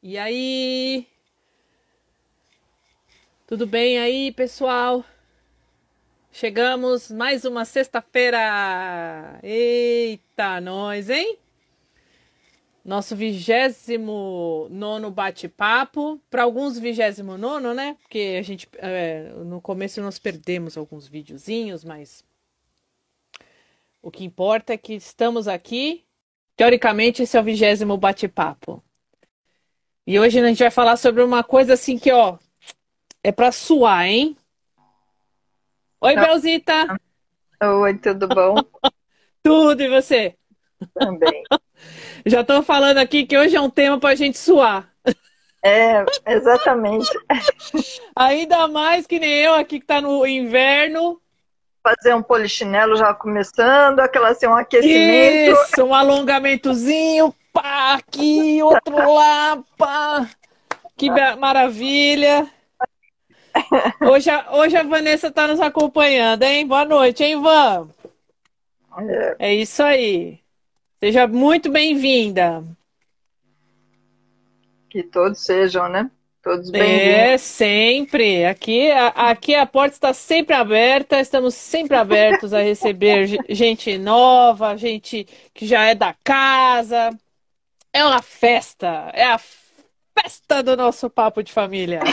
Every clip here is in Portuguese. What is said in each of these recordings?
E aí? Tudo bem aí, pessoal? Chegamos mais uma sexta-feira. Eita, nós, hein? Nosso vigésimo nono bate-papo. Para alguns, vigésimo nono, né? Porque a gente, é, no começo, nós perdemos alguns videozinhos, mas o que importa é que estamos aqui. Teoricamente, esse é o vigésimo bate-papo. E hoje a gente vai falar sobre uma coisa assim que, ó, é pra suar, hein? Oi. Belzita! Oi, tudo bom? Tudo, e você? Também. Já tô falando aqui que hoje é um tema pra gente suar. É, exatamente. Ainda mais que nem eu aqui que tá no inverno. Fazer um polichinelo já começando, aquela assim, um aquecimento. Isso, um alongamentozinho, pá, aqui, outro lá, pá. Que maravilha. Hoje a, hoje a Vanessa tá nos acompanhando, hein? Boa noite, hein, Van? É, É isso aí. Seja muito bem-vinda. que todos sejam, né? Todos bem-vindos. É, sempre. Aqui, a- aqui a porta está sempre aberta, estamos sempre abertos a receber ge- gente nova, gente que já é da casa. É uma festa, é a festa do nosso papo de família.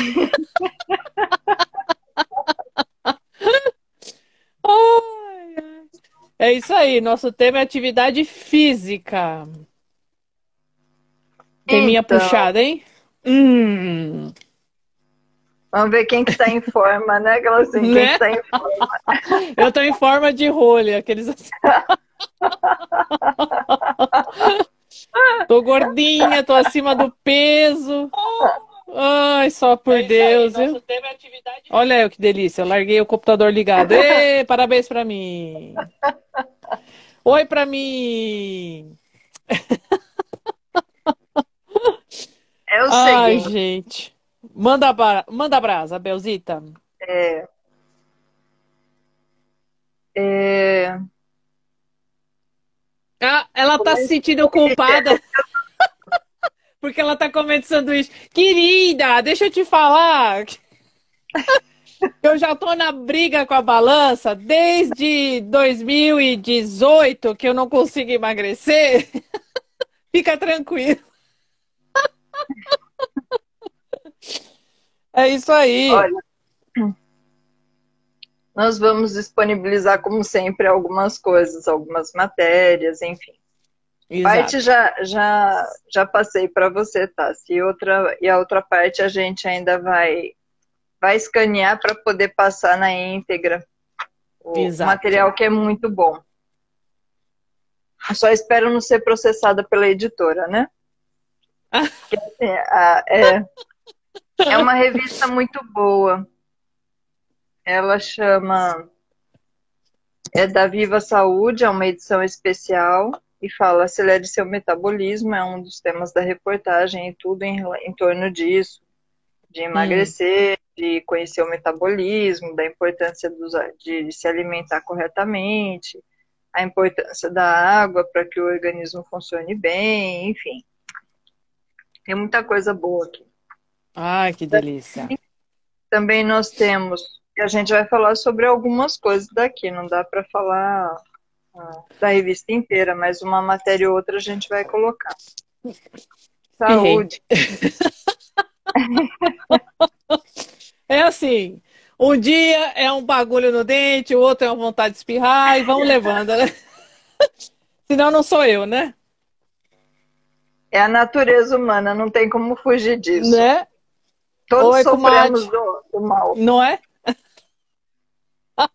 É isso aí, nosso tema é atividade física. Teminha Então. puxada, hein? Hum. Vamos ver quem que tá em forma, né? Assim, quem Né? tá em forma. Eu tô em forma de rolha, aqueles assim. Tô gordinha, tô acima do peso. Ai, só por Deus, viu? Olha aí que delícia, eu larguei o computador ligado. Ê, parabéns pra mim. Oi pra mim. É o Ai, gente. Manda, manda brasa, Belzita. é, é, Ah, ela tá se sentindo culpada. Porque ela tá comendo sanduíche. Querida, deixa eu te falar. Eu já tô na briga com a balança desde 2018 que eu não consigo emagrecer. Fica tranquilo. É isso aí. Olha, nós vamos disponibilizar, como sempre, algumas coisas, algumas matérias, enfim. Exato. parte já, já, já passei para você, Tassi. E, outra, e a outra parte a gente ainda vai, vai escanear para poder passar na íntegra o Exato. material que é muito bom. Só espero não ser processada pela editora, né? Porque, assim, a- é, é uma revista muito boa. Ela chama. É da Viva Saúde, é uma edição especial e fala acelere seu metabolismo, é um dos temas da reportagem e tudo em, em torno disso, de emagrecer, de conhecer o metabolismo, da importância dos, de se alimentar corretamente, a importância da água para que o organismo funcione bem, enfim. Tem muita coisa boa aqui. Ai, que delícia. Também nós temos, a gente vai falar sobre algumas coisas daqui, não dá para falar ah, da revista inteira, mas uma matéria ou outra a gente vai colocar. Saúde. É assim, um dia é um bagulho no dente, o outro é uma vontade de espirrar e vamos levando, né? Senão não sou eu, né? É a natureza humana, não tem como fugir disso. Né? Todos Oi, sofremos comadre. do, do mal. Não é?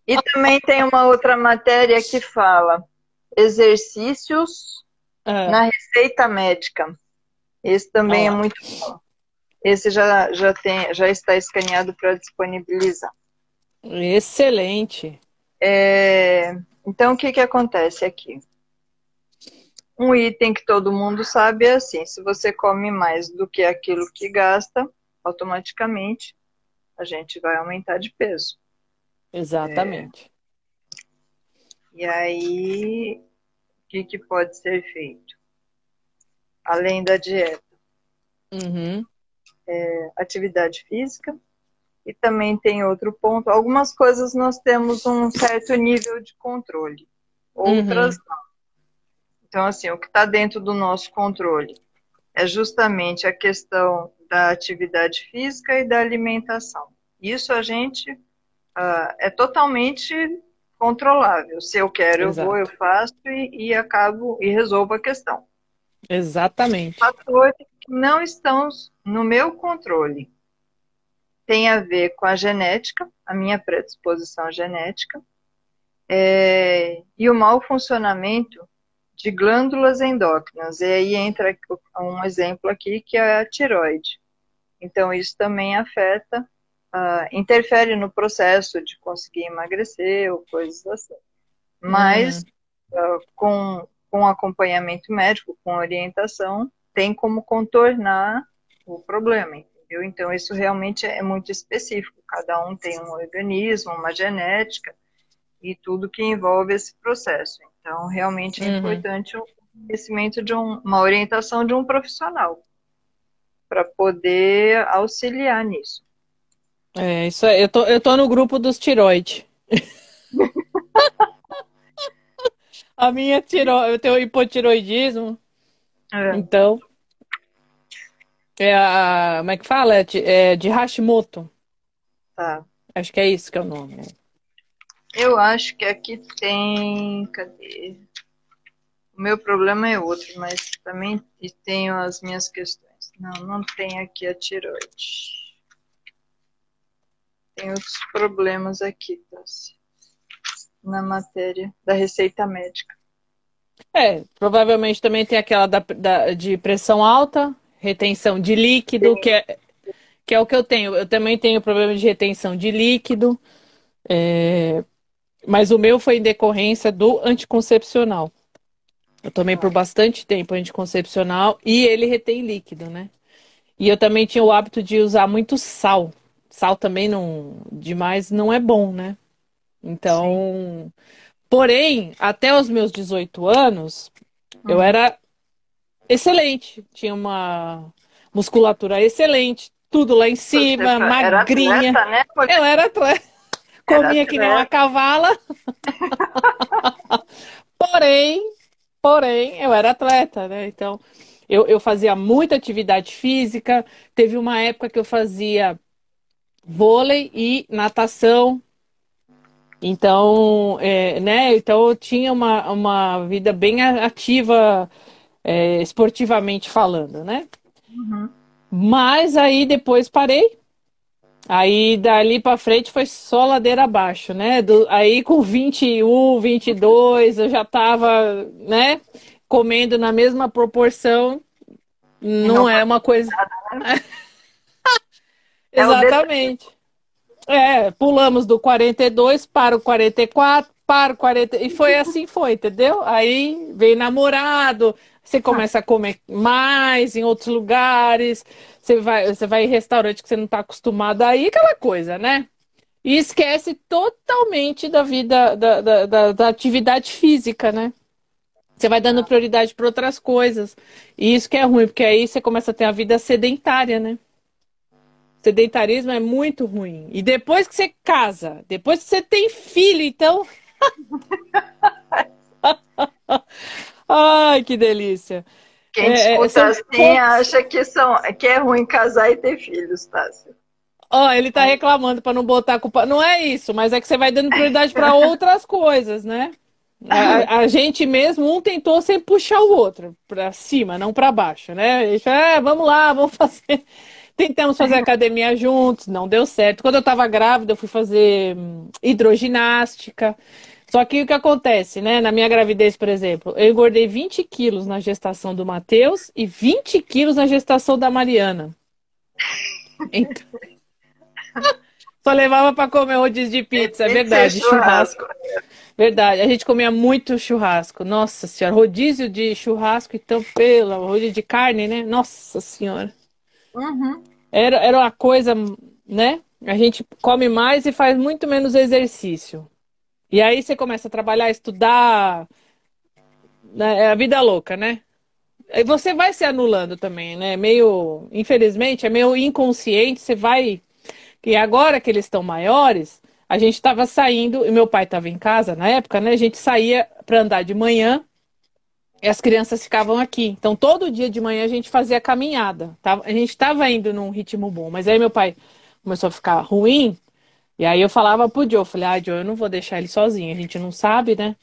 E também tem uma outra matéria que fala exercícios Ah, na receita médica. Esse também é Ó. muito bom. Esse já, já, tem, já está escaneado para disponibilizar. excelente. É, Então, o que, que acontece aqui? Um item que todo mundo sabe é assim: se você come mais do que aquilo que gasta, automaticamente a gente vai aumentar de peso. Exatamente. E aí, o que, que pode ser feito? Além da dieta? Uhum. É, atividade física. E também tem outro ponto. Algumas coisas nós temos um certo nível de controle, outras uhum. não. Então, assim, o que está dentro do nosso controle é justamente a questão da atividade física e da alimentação. Isso a gente uh, é totalmente controlável. Se eu quero, Exato. eu vou, eu faço e, e acabo e resolvo a questão. Exatamente. Fatores que não estão no meu controle tem a ver com a genética, a minha predisposição genética, é, e o mau funcionamento de glândulas endócrinas. E aí entra um exemplo aqui que é a tiroide. Então, isso também afeta, uh, interfere no processo de conseguir emagrecer ou coisas assim. Mas, uhum. uh, com, com acompanhamento médico, com orientação, tem como contornar o problema, entendeu? Então, isso realmente é muito específico. Cada um tem um organismo, uma genética e tudo que envolve esse processo. Então, realmente é uhum. importante o conhecimento de um, uma orientação de um profissional para poder auxiliar nisso. É, isso é, eu tô, eu tô no grupo dos tiroide. a minha tiroide, eu tenho hipotiroidismo. É. Então, é a, como é que fala? É de, é de Hashimoto. Tá. Acho que é isso que é o nome. Eu acho que aqui tem. Cadê? O meu problema é outro, mas também tenho as minhas questões. Não, não tem aqui a tiroide. Tem outros problemas aqui. Na matéria da receita médica. É, provavelmente também tem aquela da, da de pressão alta, retenção de líquido, que é, que é o que eu tenho. Eu também tenho problema de retenção de líquido. É, mas o meu foi em decorrência do anticoncepcional. Eu tomei por bastante tempo anticoncepcional e ele retém líquido, né? E eu também tinha o hábito de usar muito sal. Sal também não demais não é bom, né? Então, Sim. porém, até os meus 18 anos, eu uhum. era excelente, tinha uma musculatura excelente, tudo lá em cima, magrinha. Atleta, né? Eu era atleta. Comia que nem uma cavala. porém, porém, eu era atleta, né? Então, eu, eu fazia muita atividade física. Teve uma época que eu fazia vôlei e natação. Então, é, né? Então eu tinha uma, uma vida bem ativa, é, esportivamente falando, né? Uhum. Mas aí depois parei Aí dali para frente foi só ladeira abaixo, né? Do, aí com 21, 22, eu já tava, né, comendo na mesma proporção. Não, não é uma coisa. Né? Exatamente. É, pulamos do 42 para o 44, para o 40. E foi assim foi, entendeu? Aí veio namorado, você começa a comer mais em outros lugares. Você vai, você vai em restaurante que você não está acostumado aí, aquela coisa, né? E esquece totalmente da vida, da, da, da, da atividade física, né? Você vai dando prioridade para outras coisas. E isso que é ruim, porque aí você começa a ter a vida sedentária, né? Sedentarismo é muito ruim. E depois que você casa, depois que você tem filho, então. Ai, que delícia. Quem é, é escuta assim poucos... acha que, são, que é ruim casar e ter filhos, Tássio. Ó, oh, ele tá reclamando para não botar culpa. Não é isso, mas é que você vai dando prioridade para outras coisas, né? A, a, gente mesmo, um tentou sempre puxar o outro para cima, não para baixo, né? Ele falou, é, vamos lá, vamos fazer. Tentamos fazer academia juntos, não deu certo. Quando eu estava grávida, eu fui fazer hum, hidroginástica. Só que o que acontece, né? Na minha gravidez, por exemplo, eu engordei 20 quilos na gestação do Matheus e 20 quilos na gestação da Mariana. Então... Só levava para comer rodízio de pizza, é verdade, churrasco. Verdade, a gente comia muito churrasco. Nossa senhora, rodízio de churrasco, então, pela, rodízio de carne, né? Nossa senhora. Uhum. Era, era uma coisa, né? A gente come mais e faz muito menos exercício. E aí você começa a trabalhar, estudar. Né? É a vida louca, né? você vai se anulando também, né? Meio, infelizmente, é meio inconsciente, você vai. E agora que eles estão maiores, a gente estava saindo, e meu pai estava em casa na época, né? A gente saía para andar de manhã e as crianças ficavam aqui. Então, todo dia de manhã a gente fazia caminhada. A gente estava indo num ritmo bom, mas aí meu pai começou a ficar ruim. E aí eu falava pro Joe, falei, ah, Joe, eu não vou deixar ele sozinho, a gente não sabe, né?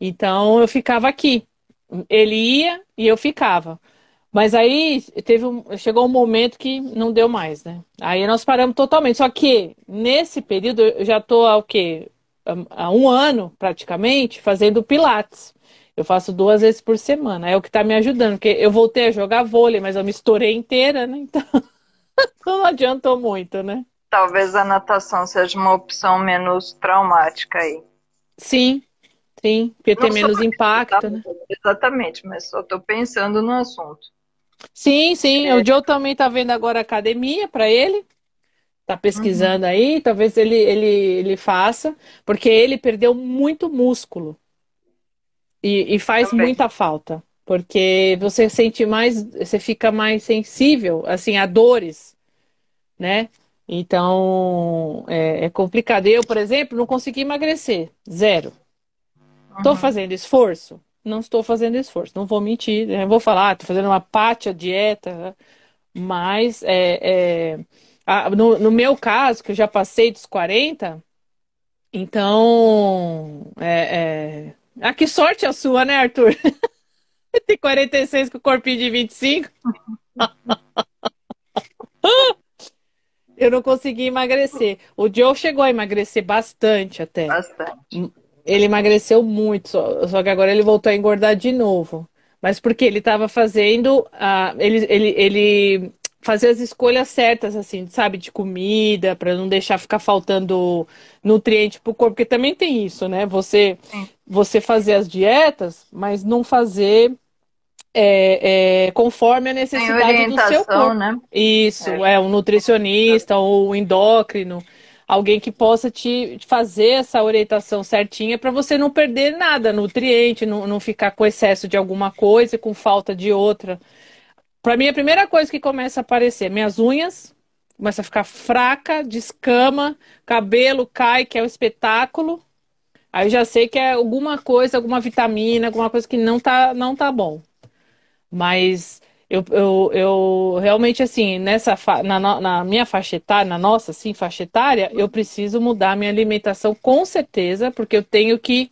Então eu ficava aqui. Ele ia e eu ficava. Mas aí teve um, chegou um momento que não deu mais, né? Aí nós paramos totalmente. Só que nesse período eu já estou há o quê? Há um ano praticamente fazendo pilates. Eu faço duas vezes por semana. É o que está me ajudando, porque eu voltei a jogar vôlei, mas eu me estourei inteira, né? Então não adiantou muito, né? Talvez a natação seja uma opção menos traumática aí. Sim, sim, porque tem menos impacto, né? Exatamente, mas só estou pensando no assunto. Sim, sim. É. O Joe também está vendo agora academia para ele. Está pesquisando uhum. aí, talvez ele, ele, ele faça, porque ele perdeu muito músculo. E, e faz também. muita falta. Porque você sente mais, você fica mais sensível, assim, a dores, né? Então, é, é complicado. Eu, por exemplo, não consegui emagrecer. Zero. Estou uhum. fazendo esforço? não estou fazendo esforço, não vou mentir, né? vou falar, estou fazendo uma pátia dieta, mas é, é no, no, meu caso, que eu já passei dos 40, então é, é... Ah, que sorte a sua, né, Arthur? Tem 46 com corpinho de 25. eu não consegui emagrecer. O Joe chegou a emagrecer bastante até. Bastante. Ele emagreceu muito, só, só que agora ele voltou a engordar de novo. Mas porque ele estava fazendo. Uh, ele, ele, ele fazia as escolhas certas, assim, sabe, de comida, para não deixar ficar faltando nutriente pro corpo, porque também tem isso, né? Você, você fazer as dietas, mas não fazer é, é, conforme a necessidade do seu corpo. Né? Isso, é. é um nutricionista ou um endócrino alguém que possa te fazer essa orientação certinha para você não perder nada, nutriente, não, não ficar com excesso de alguma coisa, com falta de outra. Para mim, a primeira coisa que começa a aparecer, minhas unhas, começa a ficar fraca, descama, cabelo cai, que é o espetáculo. Aí eu já sei que é alguma coisa, alguma vitamina, alguma coisa que não tá, não tá bom. Mas eu, eu, eu realmente, assim, nessa na, na minha faixa etária, na nossa, assim, faixa etária, eu preciso mudar minha alimentação com certeza, porque eu tenho que.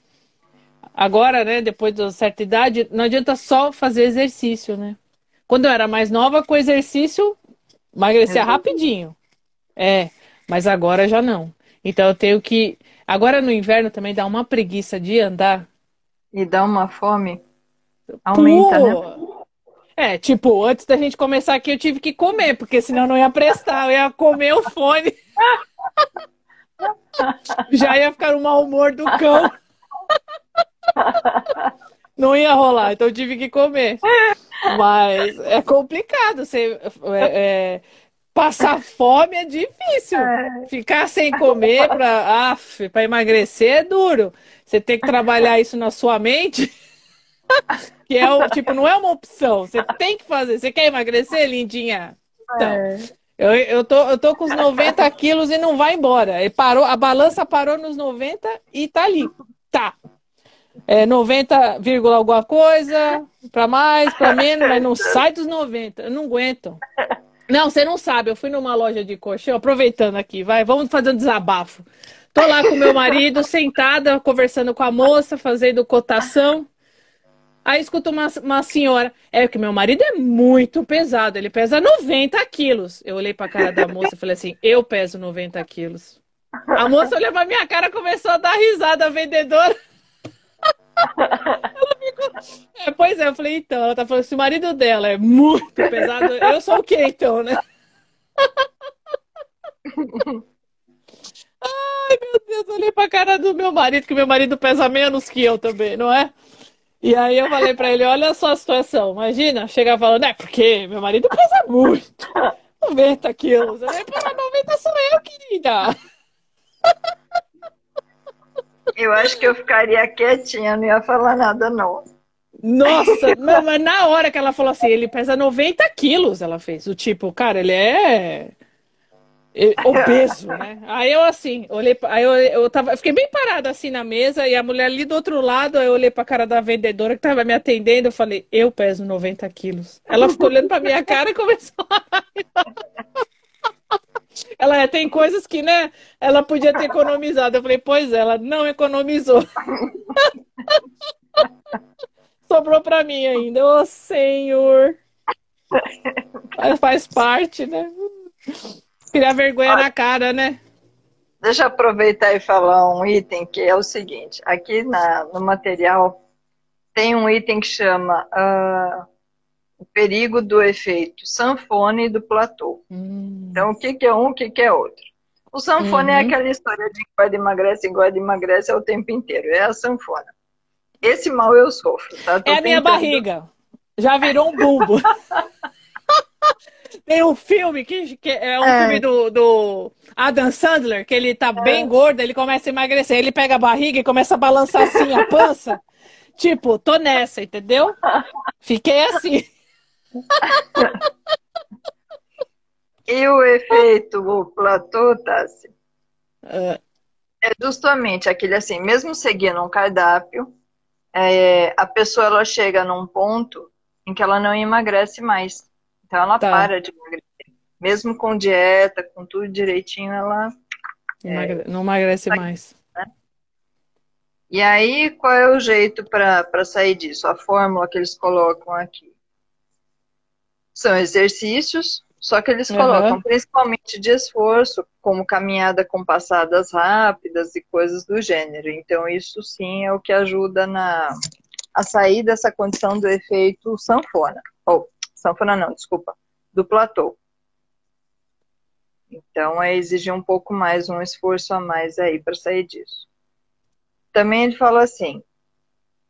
Agora, né, depois de certa idade, não adianta só fazer exercício, né? Quando eu era mais nova, com exercício, emagrecia rapidinho. É, mas agora já não. Então eu tenho que. Agora no inverno também dá uma preguiça de andar. E dá uma fome. Aumenta, Pô, né? É, tipo, antes da gente começar aqui eu tive que comer, porque senão não ia prestar, eu ia comer o fone. Já ia ficar no mau humor do cão. Não ia rolar, então eu tive que comer. Mas é complicado. Você, é, é, passar fome é difícil. É. Ficar sem comer para emagrecer é duro. Você tem que trabalhar isso na sua mente. Que é o, tipo, não é uma opção. Você tem que fazer. Você quer emagrecer, lindinha? Então, é. eu, eu, tô, eu tô com os 90 quilos e não vai embora. E parou, a balança parou nos 90 e tá ali. Tá. É 90, alguma coisa, para mais, para menos, mas não sai dos 90. Eu não aguento. Não, você não sabe. Eu fui numa loja de colchão, aproveitando aqui, vai, vamos fazer um desabafo. Tô lá com meu marido, sentada, conversando com a moça, fazendo cotação. Aí escuto uma, uma senhora, é que meu marido é muito pesado, ele pesa 90 quilos. Eu olhei pra cara da moça e falei assim, eu peso 90 quilos. A moça olhou pra minha cara começou a dar risada, a vendedora. É, pois é, eu falei, então, ela tá falando, se o marido dela é muito pesado, eu sou o quê então, né? Ai, meu Deus, eu olhei pra cara do meu marido, que meu marido pesa menos que eu também, não é? E aí eu falei pra ele, olha só a situação, imagina, chegar falando, é porque meu marido pesa muito, 90 quilos. Eu falei, pô, 90 sou eu, querida. Eu acho que eu ficaria quietinha, não ia falar nada, não. Nossa, mas na hora que ela falou assim, ele pesa 90 quilos, ela fez. O tipo, cara, ele é obeso, né? Aí eu assim, olhei, aí eu, eu tava, eu fiquei bem parada assim na mesa e a mulher ali do outro lado, aí eu olhei pra cara da vendedora que tava me atendendo, eu falei, eu peso 90 quilos. Ela ficou olhando pra minha cara e começou a ela tem coisas que, né, ela podia ter economizado. Eu falei, pois é, ela não economizou. Sobrou para mim ainda. Ô, oh, Senhor. Faz parte, né? Criar vergonha Olha, na cara, né? Deixa eu aproveitar e falar um item que é o seguinte. Aqui na, no material tem um item que chama uh, o perigo do efeito sanfone e do platô. Hum. Então, o que, que é um, o que, que é outro? O sanfone é uhum. é aquela história de que engorda emagrece, engorda emagrece é o tempo inteiro. É a sanfona. Esse mal eu sofro, tá? Tô é a minha barriga. Já virou um bulbo. Tem um filme que, que é um é. filme do, do, Adam Sandler, que ele tá é. bem gordo, ele começa a emagrecer, ele pega a barriga e começa a balançar assim a pança. tipo, tô nessa, entendeu? Fiquei assim. E o efeito o platô, Tassi, é. é justamente aquele assim, mesmo seguindo um cardápio, é, a pessoa ela chega num ponto em que ela não emagrece mais. Então ela tá. para de emagrecer. Mesmo com dieta, com tudo direitinho, ela Emagre... é, não emagrece mais. Né? E aí, qual é o jeito para sair disso? A fórmula que eles colocam aqui. São exercícios, só que eles colocam uhum. principalmente de esforço, como caminhada com passadas rápidas e coisas do gênero. Então, isso sim é o que ajuda na, a sair dessa condição do efeito sanfona. Ou, sanfona não, desculpa, do platô. Então, é exigir um pouco mais, um esforço a mais aí para sair disso. Também ele fala assim,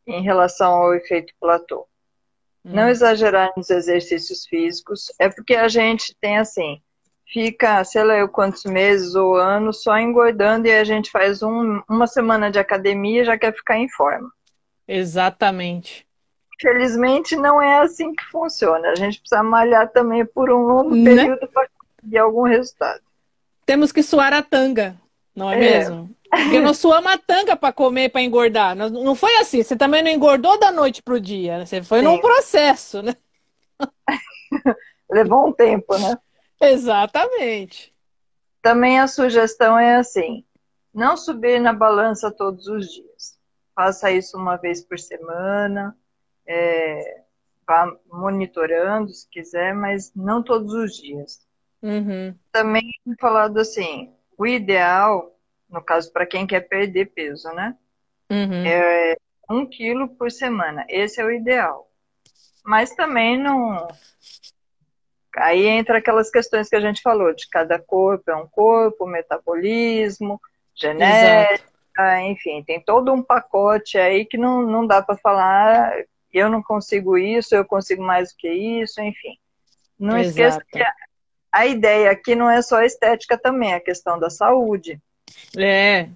em relação ao efeito platô. Não hum. exagerar nos exercícios físicos. É porque a gente tem assim, fica, sei lá, eu quantos meses ou anos só engordando e a gente faz um, uma semana de academia e já quer ficar em forma. Exatamente. Infelizmente não é assim que funciona. A gente precisa malhar também por um longo né? período para conseguir algum resultado. Temos que suar a tanga, não é, é. mesmo? Porque nós suamos a tanga para comer, para engordar. Não foi assim. Você também não engordou da noite para o dia. Você foi Sim. num processo, né? Levou um tempo, né? Exatamente. Também a sugestão é assim: não subir na balança todos os dias. Faça isso uma vez por semana. É, vá monitorando se quiser, mas não todos os dias. Uhum. Também falado assim: o ideal no caso, para quem quer perder peso, né? Uhum. É um quilo por semana. Esse é o ideal. Mas também não. Aí entra aquelas questões que a gente falou, de cada corpo é um corpo, metabolismo, genética, Exato. enfim, tem todo um pacote aí que não, não dá para falar, eu não consigo isso, eu consigo mais do que isso, enfim. Não Exato. esqueça que a, a ideia aqui não é só a estética também, é a questão da saúde. É.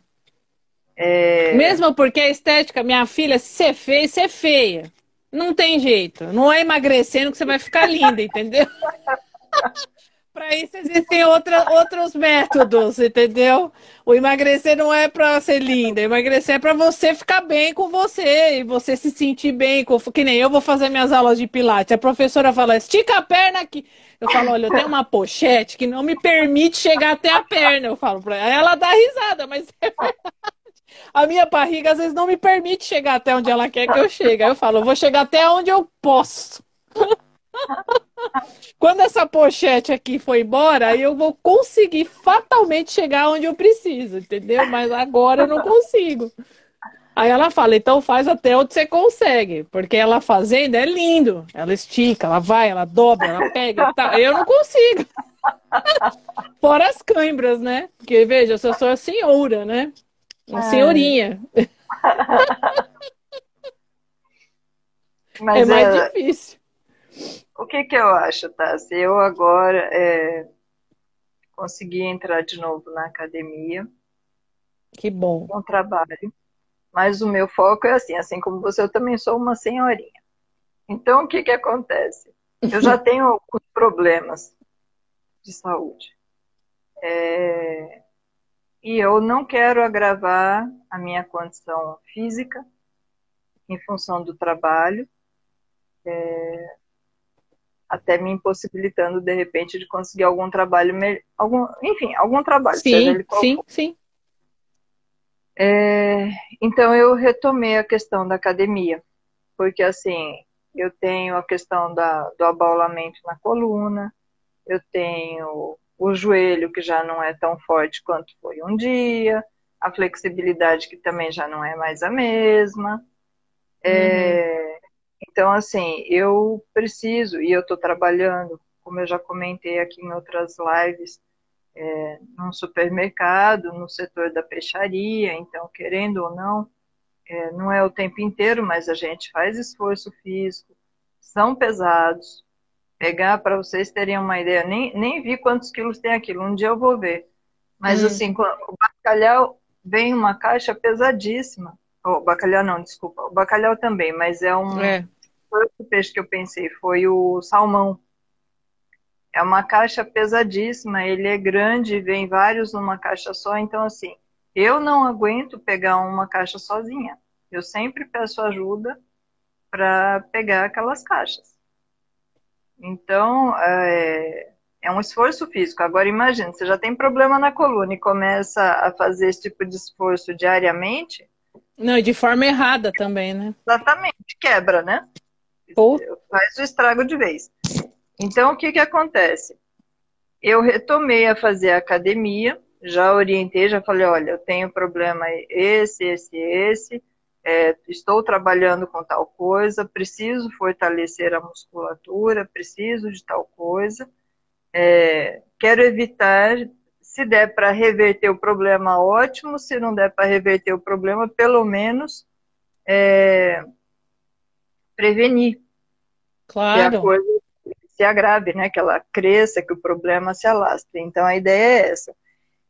é. Mesmo porque a estética, minha filha, se você fez, você é feia. Não tem jeito. Não é emagrecendo que você vai ficar linda, entendeu? para isso existem outra, outros métodos, entendeu? O emagrecer não é para ser linda, emagrecer é para você ficar bem com você e você se sentir bem, com, que nem eu vou fazer minhas aulas de pilates. A professora fala: "Estica a perna aqui". Eu falo, olha, eu tenho uma pochete que não me permite chegar até a perna. Eu falo pra ela, ela dá risada, mas é verdade. A minha barriga às vezes não me permite chegar até onde ela quer que eu chegue. Aí eu falo, eu vou chegar até onde eu posso. Quando essa pochete aqui for embora, eu vou conseguir fatalmente chegar onde eu preciso, entendeu? Mas agora eu não consigo. Aí ela fala, então faz até onde você consegue, porque ela fazendo é lindo. Ela estica, ela vai, ela dobra, ela pega, tá. eu não consigo. Fora as câimbras, né? Porque veja, eu sou a senhora, né? Uma senhorinha. Mas é mais é... difícil. O que que eu acho, Tassi? Eu agora é... consegui entrar de novo na academia. Que bom. Com trabalho. Mas o meu foco é assim, assim como você, eu também sou uma senhorinha. Então, o que, que acontece? Eu já tenho alguns problemas de saúde. É... E eu não quero agravar a minha condição física em função do trabalho, é... até me impossibilitando, de repente, de conseguir algum trabalho, algum... enfim, algum trabalho. Sim, sim, sim. É... Então, eu retomei a questão da academia, porque, assim, eu tenho a questão da, do abaulamento na coluna, eu tenho o joelho que já não é tão forte quanto foi um dia, a flexibilidade que também já não é mais a mesma. É, uhum. Então, assim, eu preciso, e eu estou trabalhando, como eu já comentei aqui em outras lives, é, num supermercado, no setor da peixaria, então, querendo ou não, é, não é o tempo inteiro, mas a gente faz esforço físico, são pesados. Pegar para vocês terem uma ideia, nem, nem vi quantos quilos tem aquilo, um dia eu vou ver. Mas hum. assim, o bacalhau vem uma caixa pesadíssima. O bacalhau não, desculpa. O bacalhau também, mas é um. É. Foi o peixe que eu pensei, foi o salmão. É uma caixa pesadíssima, ele é grande, vem vários numa caixa só, então assim, eu não aguento pegar uma caixa sozinha. Eu sempre peço ajuda para pegar aquelas caixas. Então, é, é, um esforço físico. Agora, imagine, você já tem problema na coluna e começa a fazer esse tipo de esforço diariamente. Não, e de forma errada também, né? Exatamente, quebra, né? Faz o estrago de vez. Então, o que, que acontece? Eu retomei a fazer academia, já orientei, já falei, olha, eu tenho problema esse, esse, esse, é, estou trabalhando com tal coisa, preciso fortalecer a musculatura, preciso de tal coisa, é, quero evitar, se der para reverter o problema, ótimo, se não der para reverter o problema, pelo menos é, prevenir. Claro. Que a coisa se agrave, né? Que ela cresça, que o problema se alastre. Então a ideia é essa.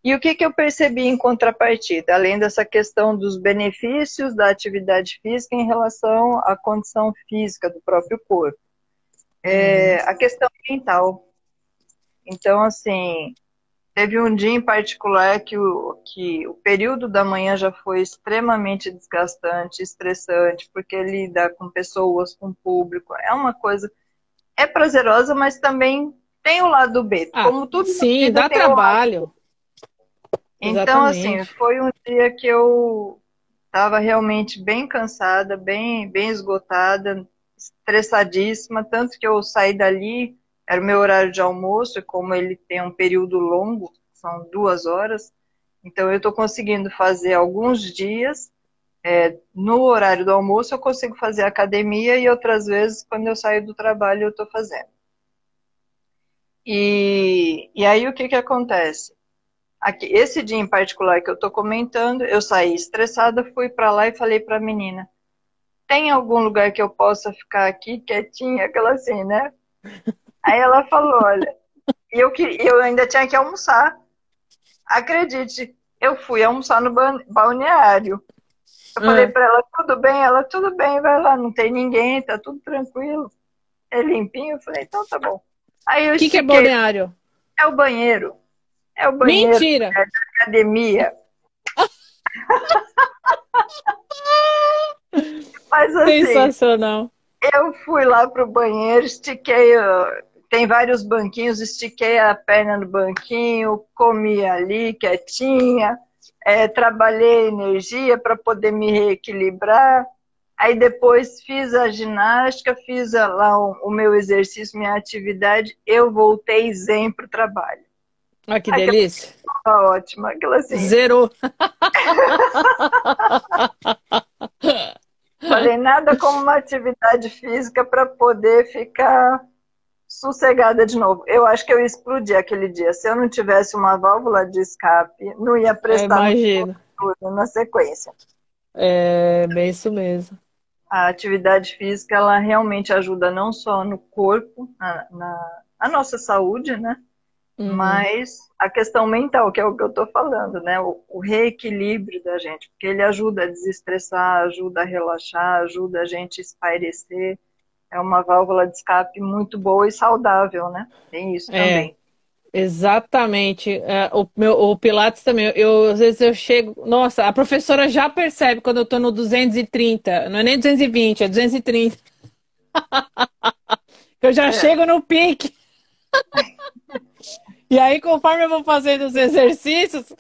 E o que, que eu percebi em contrapartida, além dessa questão dos benefícios da atividade física em relação à condição física do próprio corpo? É, a questão mental. Então, assim, teve um dia em particular que o, que o período da manhã já foi extremamente desgastante, estressante, porque lida com pessoas, com público. É uma coisa. É prazerosa, mas também tem o lado B. Ah, como tudo sim, dá trabalho. Então, assim, foi um dia que eu estava realmente bem cansada, bem, bem esgotada, estressadíssima, tanto que eu saí dali, era o meu horário de almoço, e como ele tem um período longo, são duas horas, então eu estou conseguindo fazer alguns dias, é, no horário do almoço eu consigo fazer academia e outras vezes, quando eu saio do trabalho, eu estou fazendo. E, e aí o que, que acontece? Aqui, esse dia em particular que eu estou comentando, eu saí estressada, fui para lá e falei para a menina: tem algum lugar que eu possa ficar aqui quietinha, aquela assim, né? Aí ela falou: olha, eu, eu ainda tinha que almoçar. Acredite, eu fui almoçar no balneário. Eu é. falei para ela: tudo bem? Ela: tudo bem, vai lá, não tem ninguém, tá tudo tranquilo. É limpinho. Eu falei: então tá bom. O que, que é balneário? É o banheiro. É o banheiro Mentira. da academia. Mas assim, Sensacional. Eu fui lá pro banheiro, estiquei, tem vários banquinhos, estiquei a perna no banquinho, comi ali quietinha, é, trabalhei energia para poder me reequilibrar. Aí depois fiz a ginástica, fiz lá o, meu exercício, minha atividade, eu voltei zen para o trabalho. Ah, que delícia. Tá ótima, aquela assim. Zerou. Falei nada como uma atividade física para poder ficar sossegada de novo. Eu acho que eu explodi aquele dia. Se eu não tivesse uma válvula de escape, não ia prestar na sequência. É bem isso mesmo. A atividade física, ela realmente ajuda não só no corpo, na, na a nossa saúde, né? Uhum. Mas a questão mental, que é o que eu estou falando, né? O, o, reequilíbrio da gente, porque ele ajuda a desestressar, ajuda a relaxar, ajuda a gente a espairecer. É uma válvula de escape muito boa e saudável, né? Tem isso é, também. Exatamente. É, o, meu, o Pilates também. Eu, às vezes eu chego. Nossa, a professora já percebe quando eu tô no 230. Não é nem 220, é 230. eu já é. chego no pique. e aí, conforme eu vou fazendo os exercícios,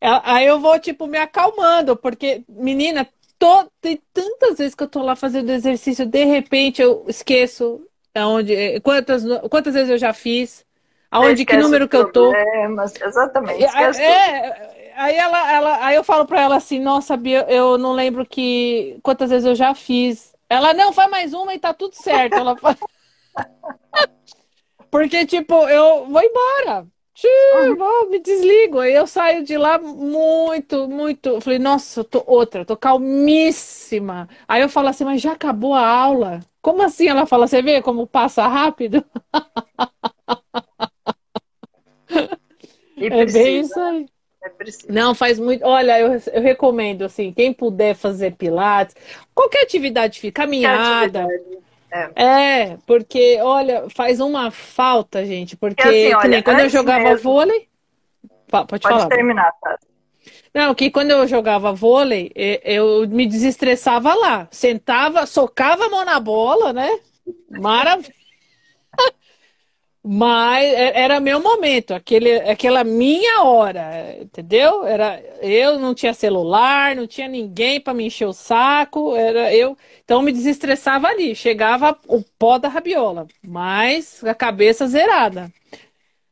é, aí eu vou, tipo, me acalmando, porque, menina, tô, tem tantas vezes que eu tô lá fazendo exercício, de repente eu esqueço aonde, é, quantas, quantas vezes eu já fiz, aonde, que número que eu tô. Exatamente. É, aí ela, ela, aí eu falo para ela assim, nossa, Bia, eu não lembro que quantas vezes eu já fiz. Ela não faz mais uma e tá tudo certo. Ela fala... Porque tipo, eu vou embora. Uhum. me desligo. Aí eu saio de lá muito, muito. Falei, nossa, eu tô outra, eu tô calmíssima. Aí eu falo assim, mas já acabou a aula? Como assim? Ela fala, você vê como passa rápido? é bem isso aí. É Não, faz muito. Olha, eu, eu recomendo, assim, quem puder fazer pilates, qualquer atividade, caminhada. Qualquer atividade é. é. porque, olha, faz uma falta, gente. Porque, assim, olha, quando eu jogava mesmo... vôlei. Pode, pode falar. terminar, tá? Não, que quando eu jogava vôlei, eu me desestressava lá. Sentava, socava a mão na bola, né? Maravilha. Mas é, era meu momento, aquele, aquela minha hora, entendeu? Era eu não tinha celular, não tinha ninguém para me encher o saco, era eu, então me desestressava ali, chegava o pó da rabiola, mas a cabeça zerada.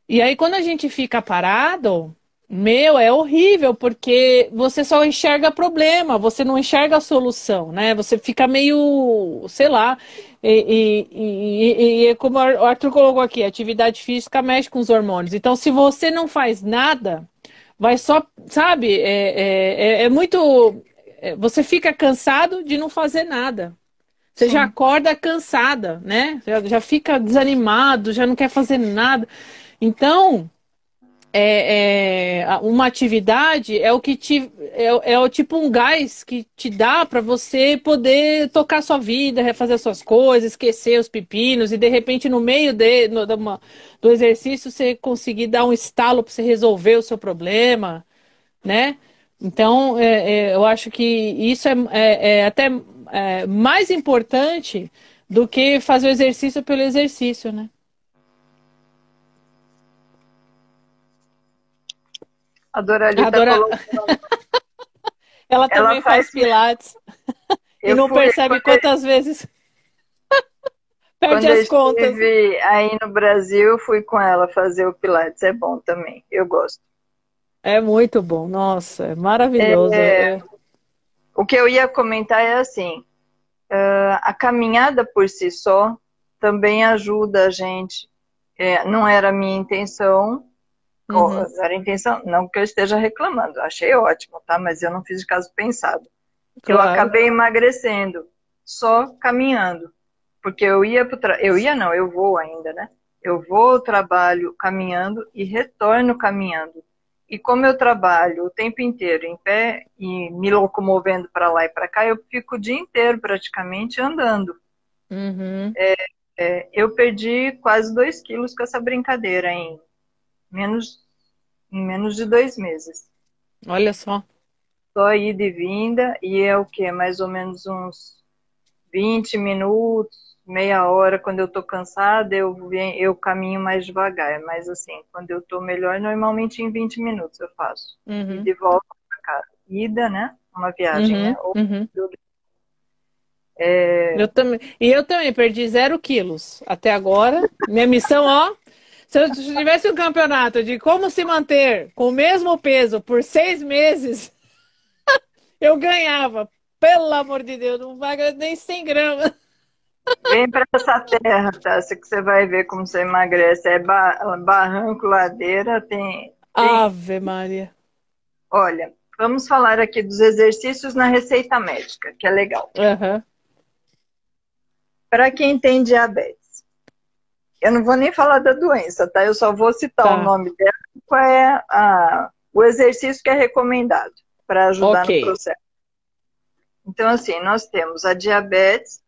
E aí quando a gente fica parado, meu, é horrível, porque você só enxerga problema, você não enxerga a solução, né? Você fica meio, sei lá. E, e, e, e como o Arthur colocou aqui, atividade física mexe com os hormônios. Então, se você não faz nada, vai só, sabe, é, é, é, é muito. É, você fica cansado de não fazer nada. Você Sim. já acorda cansada, né? Já, já fica desanimado, já não quer fazer nada. Então, é, é, uma atividade é o que te é, é o tipo um gás que te dá para você poder tocar sua vida, refazer suas coisas, esquecer os pepinos e de repente no meio de, no, uma, do exercício você conseguir dar um estalo para você resolver o seu problema, né? Então é, é eu acho que isso é, é até mais importante do que fazer o exercício pelo exercício, né? A Doralita. Ela também ela faz, faz pilates. e não fui, percebe quantas eu... vezes perde quando as contas. Estive aí no Brasil, fui com ela fazer o pilates. É bom também. Eu gosto. É muito bom. Nossa, é maravilhoso. É... É... O que eu ia comentar é assim, a caminhada por si só também ajuda a gente. É, não era a minha intenção, Uhum. A intenção, não que eu esteja reclamando, achei ótimo, tá? Mas eu não fiz de caso pensado. Claro. Eu acabei emagrecendo só caminhando, porque eu ia pro tra... eu ia não, eu vou ainda, né? Eu vou ao trabalho caminhando e retorno caminhando. E como eu trabalho o tempo inteiro em pé e me locomovendo para lá e para cá, eu fico o dia inteiro praticamente andando. Uhum. É, é, eu perdi quase 2 quilos com essa brincadeira em menos, em menos de dois meses. Olha só. Só ida e vinda, e é o que? Mais ou menos uns 20 minutos, meia hora. Quando eu tô cansada, eu, eu caminho mais devagar. Mas assim, quando eu tô melhor, normalmente em 20 minutos eu faço. Uhum. E de volta para casa. Ida, né? Uma viagem, uhum. né? Ou, uhum. É... Eu também. E eu também perdi zero quilos até agora. Minha missão, ó, se eu tivesse um campeonato de como se manter com o mesmo peso por seis meses, eu ganhava. Pelo amor de Deus, não vai nem 100 gramas. Vem para essa terra, Tássia, que você vai ver como você emagrece. É barranco, ladeira, tem, tem... Ave Maria. Olha, vamos falar aqui dos exercícios na receita médica, que é legal. Uhum. Para quem tem diabetes eu não vou nem falar da doença, tá? Eu só vou citar tá. o nome dela, qual é a, o exercício que é recomendado para ajudar okay. no processo. Então, assim, nós temos a diabetes,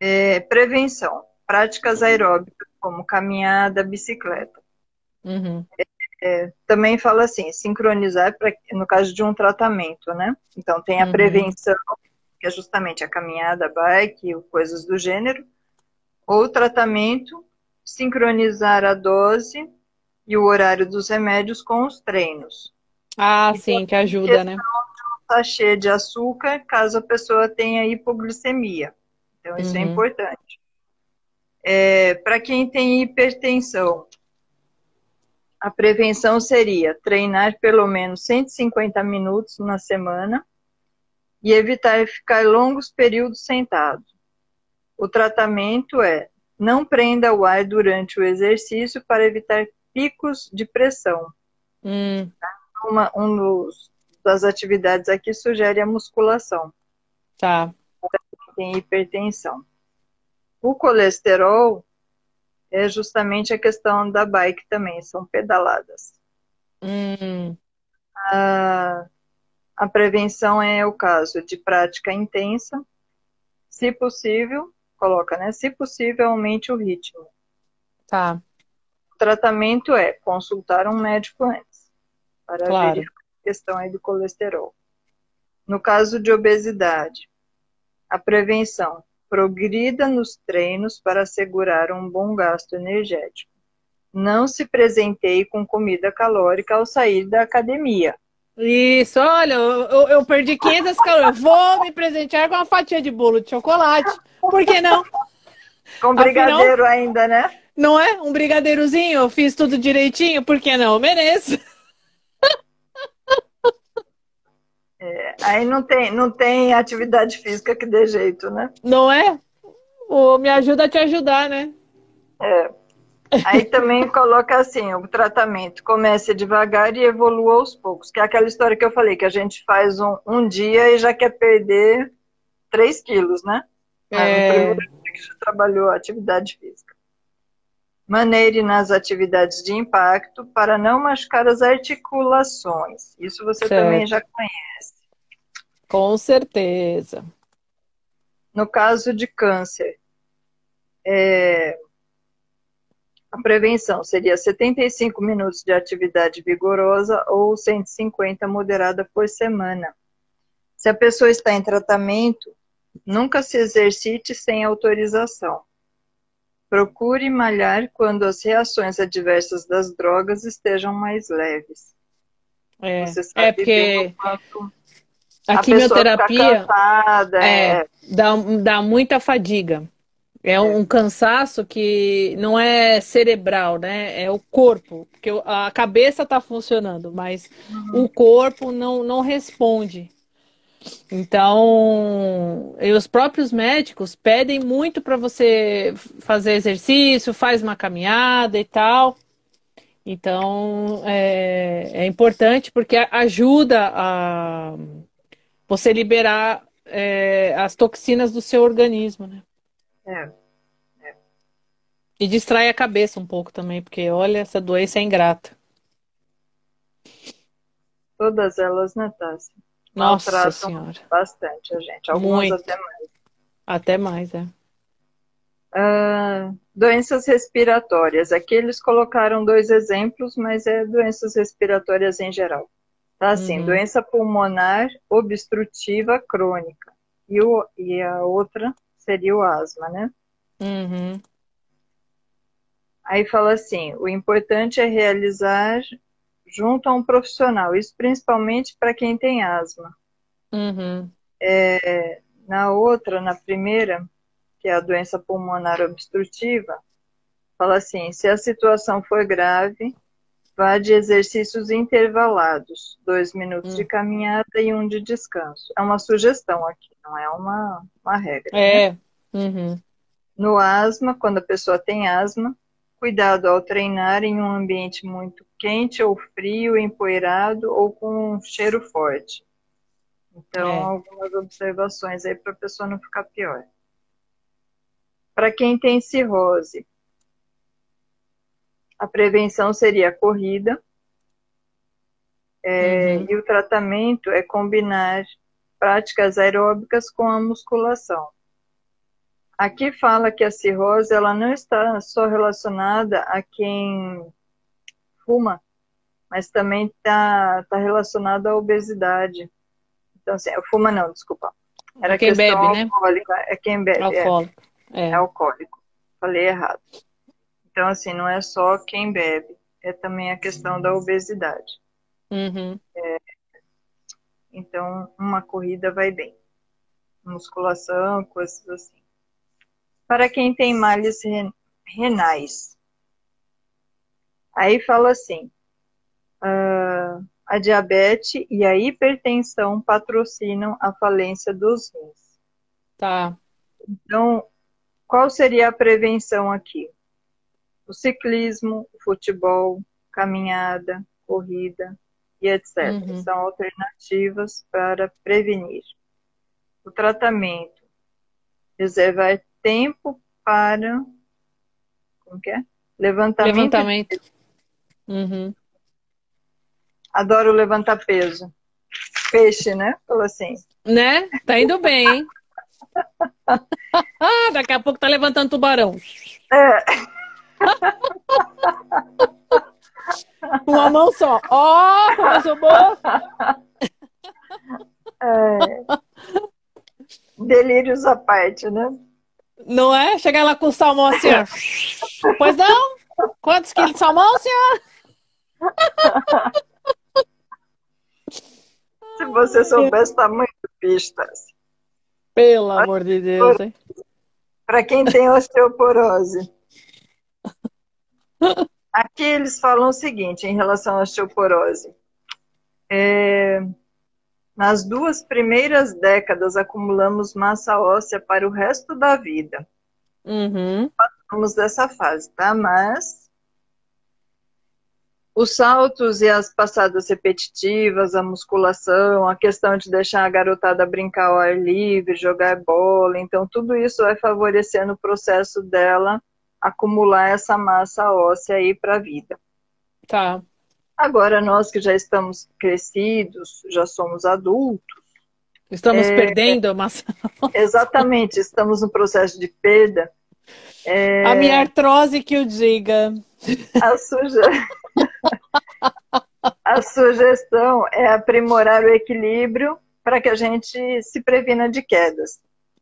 É, prevenção. Práticas aeróbicas, como caminhada, bicicleta. Uhum. É, também fala assim, sincronizar pra, no caso de um tratamento, né? Então tem a Uhum. prevenção, que é justamente a caminhada, bike, coisas do gênero, ou tratamento, sincronizar a dose e o horário dos remédios com os treinos. Ah, sim, que ajuda, né? Sachê de açúcar, caso a pessoa tenha hipoglicemia. Então isso é Uhum. importante. É, Para quem tem hipertensão, a prevenção seria treinar pelo menos 150 minutos na semana e evitar ficar longos períodos sentado. O tratamento é não prenda o ar durante o exercício para evitar picos de pressão. Hum, Uma um dos, das atividades aqui sugere a musculação, tá. tem hipertensão. O colesterol é justamente a questão da bike também, são pedaladas. Hum, A, a prevenção é o caso de prática intensa, se possível, coloca, né? Se possível, aumente o ritmo. tá. O tratamento é consultar um médico antes, para Claro. verificar a questão aí do colesterol. No caso de obesidade, a prevenção progrida nos treinos para assegurar um bom gasto energético. Não se presenteie com comida calórica ao sair da academia. Isso, olha, eu, eu- perdi 500 calorias. Vou me presentear com uma fatia de bolo de chocolate. Por que não? Com Afinal- brigadeiro ainda, né? Não é? Um brigadeirozinho, eu fiz tudo direitinho, por que não? Eu mereço. Aí não tem, não tem atividade física que dê jeito, né? Não é? O Me Ajuda a Te Ajudar, né? É. Aí também coloca assim, o tratamento comece devagar e evolua aos poucos, que é aquela história que eu falei, que a gente faz um, um dia e já quer perder 3 quilos, né? É, que já trabalhou a atividade física. Maneire nas atividades de impacto para não machucar as articulações. Isso você Certo. também já conhece. com certeza. No caso de câncer, é, a prevenção seria 75 minutos de atividade vigorosa ou 150 moderada por semana. Se a pessoa está em tratamento, nunca se exercite sem autorização. Procure malhar quando as reações adversas das drogas estejam mais leves. É, Você é porque a a quimioterapia cansada, é, é, dá, dá muita fadiga. É um cansaço que não é cerebral, né? É o corpo, porque a cabeça está funcionando, mas o corpo não, não responde. Então, e os próprios médicos pedem muito para você fazer exercício, faz uma caminhada e tal. Então, é, é importante porque ajuda a você liberar é, as toxinas do seu organismo, né? É. E distrai a cabeça um pouco também, porque olha, essa doença é ingrata. Todas elas, né, Tássia? Nossa Senhora. bastante a gente. Algumas Muito. até mais. Até mais, é. Ah, doenças respiratórias. Aqui eles colocaram dois exemplos, mas é doenças respiratórias em geral. Tá assim, Uhum. doença pulmonar obstrutiva crônica. E, o, e a outra seria o asma, né? Uhum. Aí fala assim: o importante é realizar junto a um profissional, isso principalmente para quem tem asma. Uhum. Na outra, na primeira, que é a doença pulmonar obstrutiva, fala assim: se a situação for grave, vá de exercícios intervalados, dois minutos Hum. de caminhada e um de descanso. É uma sugestão aqui, não é uma, uma regra. né? É. Uhum. No asma, quando a pessoa tem asma, cuidado ao treinar em um ambiente muito quente ou frio, empoeirado ou com um cheiro forte. Então, É. algumas observações aí para a pessoa não ficar pior. Para quem tem cirrose, a prevenção seria a corrida, é, Uhum. e o tratamento é combinar práticas aeróbicas com a musculação. aqui fala que a cirrose ela não está só relacionada a quem fuma, mas também está tá relacionada à obesidade. Então, assim, fuma não, desculpa. Era quem bebe, né? alcoólica. É quem bebe. É. Alcoólico. É. é alcoólico. Falei errado. Então, assim, não é só quem bebe, é também a questão da obesidade. Uhum. É, então, uma corrida vai bem. Musculação, coisas assim. Para quem tem males renais. Aí fala assim: uh, a diabetes e a hipertensão patrocinam a falência dos rins. Tá. Então, qual seria a prevenção aqui? O ciclismo, o futebol, caminhada, corrida e etc. Uhum. São alternativas para prevenir. O tratamento reservar tempo para como que é? Levantamento. Levantamento. Uhum. Adoro levantar peso. Peixe, né? Falou assim. Né? Tá indo bem, hein? Daqui a pouco tá levantando tubarão. É. Uma mão só. Ó, oh, começou boa. É. Delírios à parte, né? Não é? Chegar lá com o salmão assim, ó. Pois não? Quantos quilos de salmão, senhor? Se você soubesse o tamanho do pistas. Pelo amor de Deus, hein? Para quem tem osteoporose. Aqui eles falam o seguinte em relação à osteoporose. É, nas duas primeiras décadas acumulamos massa óssea para o resto da vida. Uhum. Passamos dessa fase, tá? Mas os saltos e as passadas repetitivas, a musculação, a questão de deixar a garotada brincar ao ar livre, jogar bola, então tudo isso vai favorecendo o processo dela acumular essa massa óssea aí para a vida. Tá. Agora, nós que já estamos crescidos, já somos adultos. Estamos é, perdendo a massa. Exatamente, estamos no processo de perda. É, a minha artrose que o diga. A, suja... a sugestão é aprimorar o equilíbrio para que a gente se previna de quedas.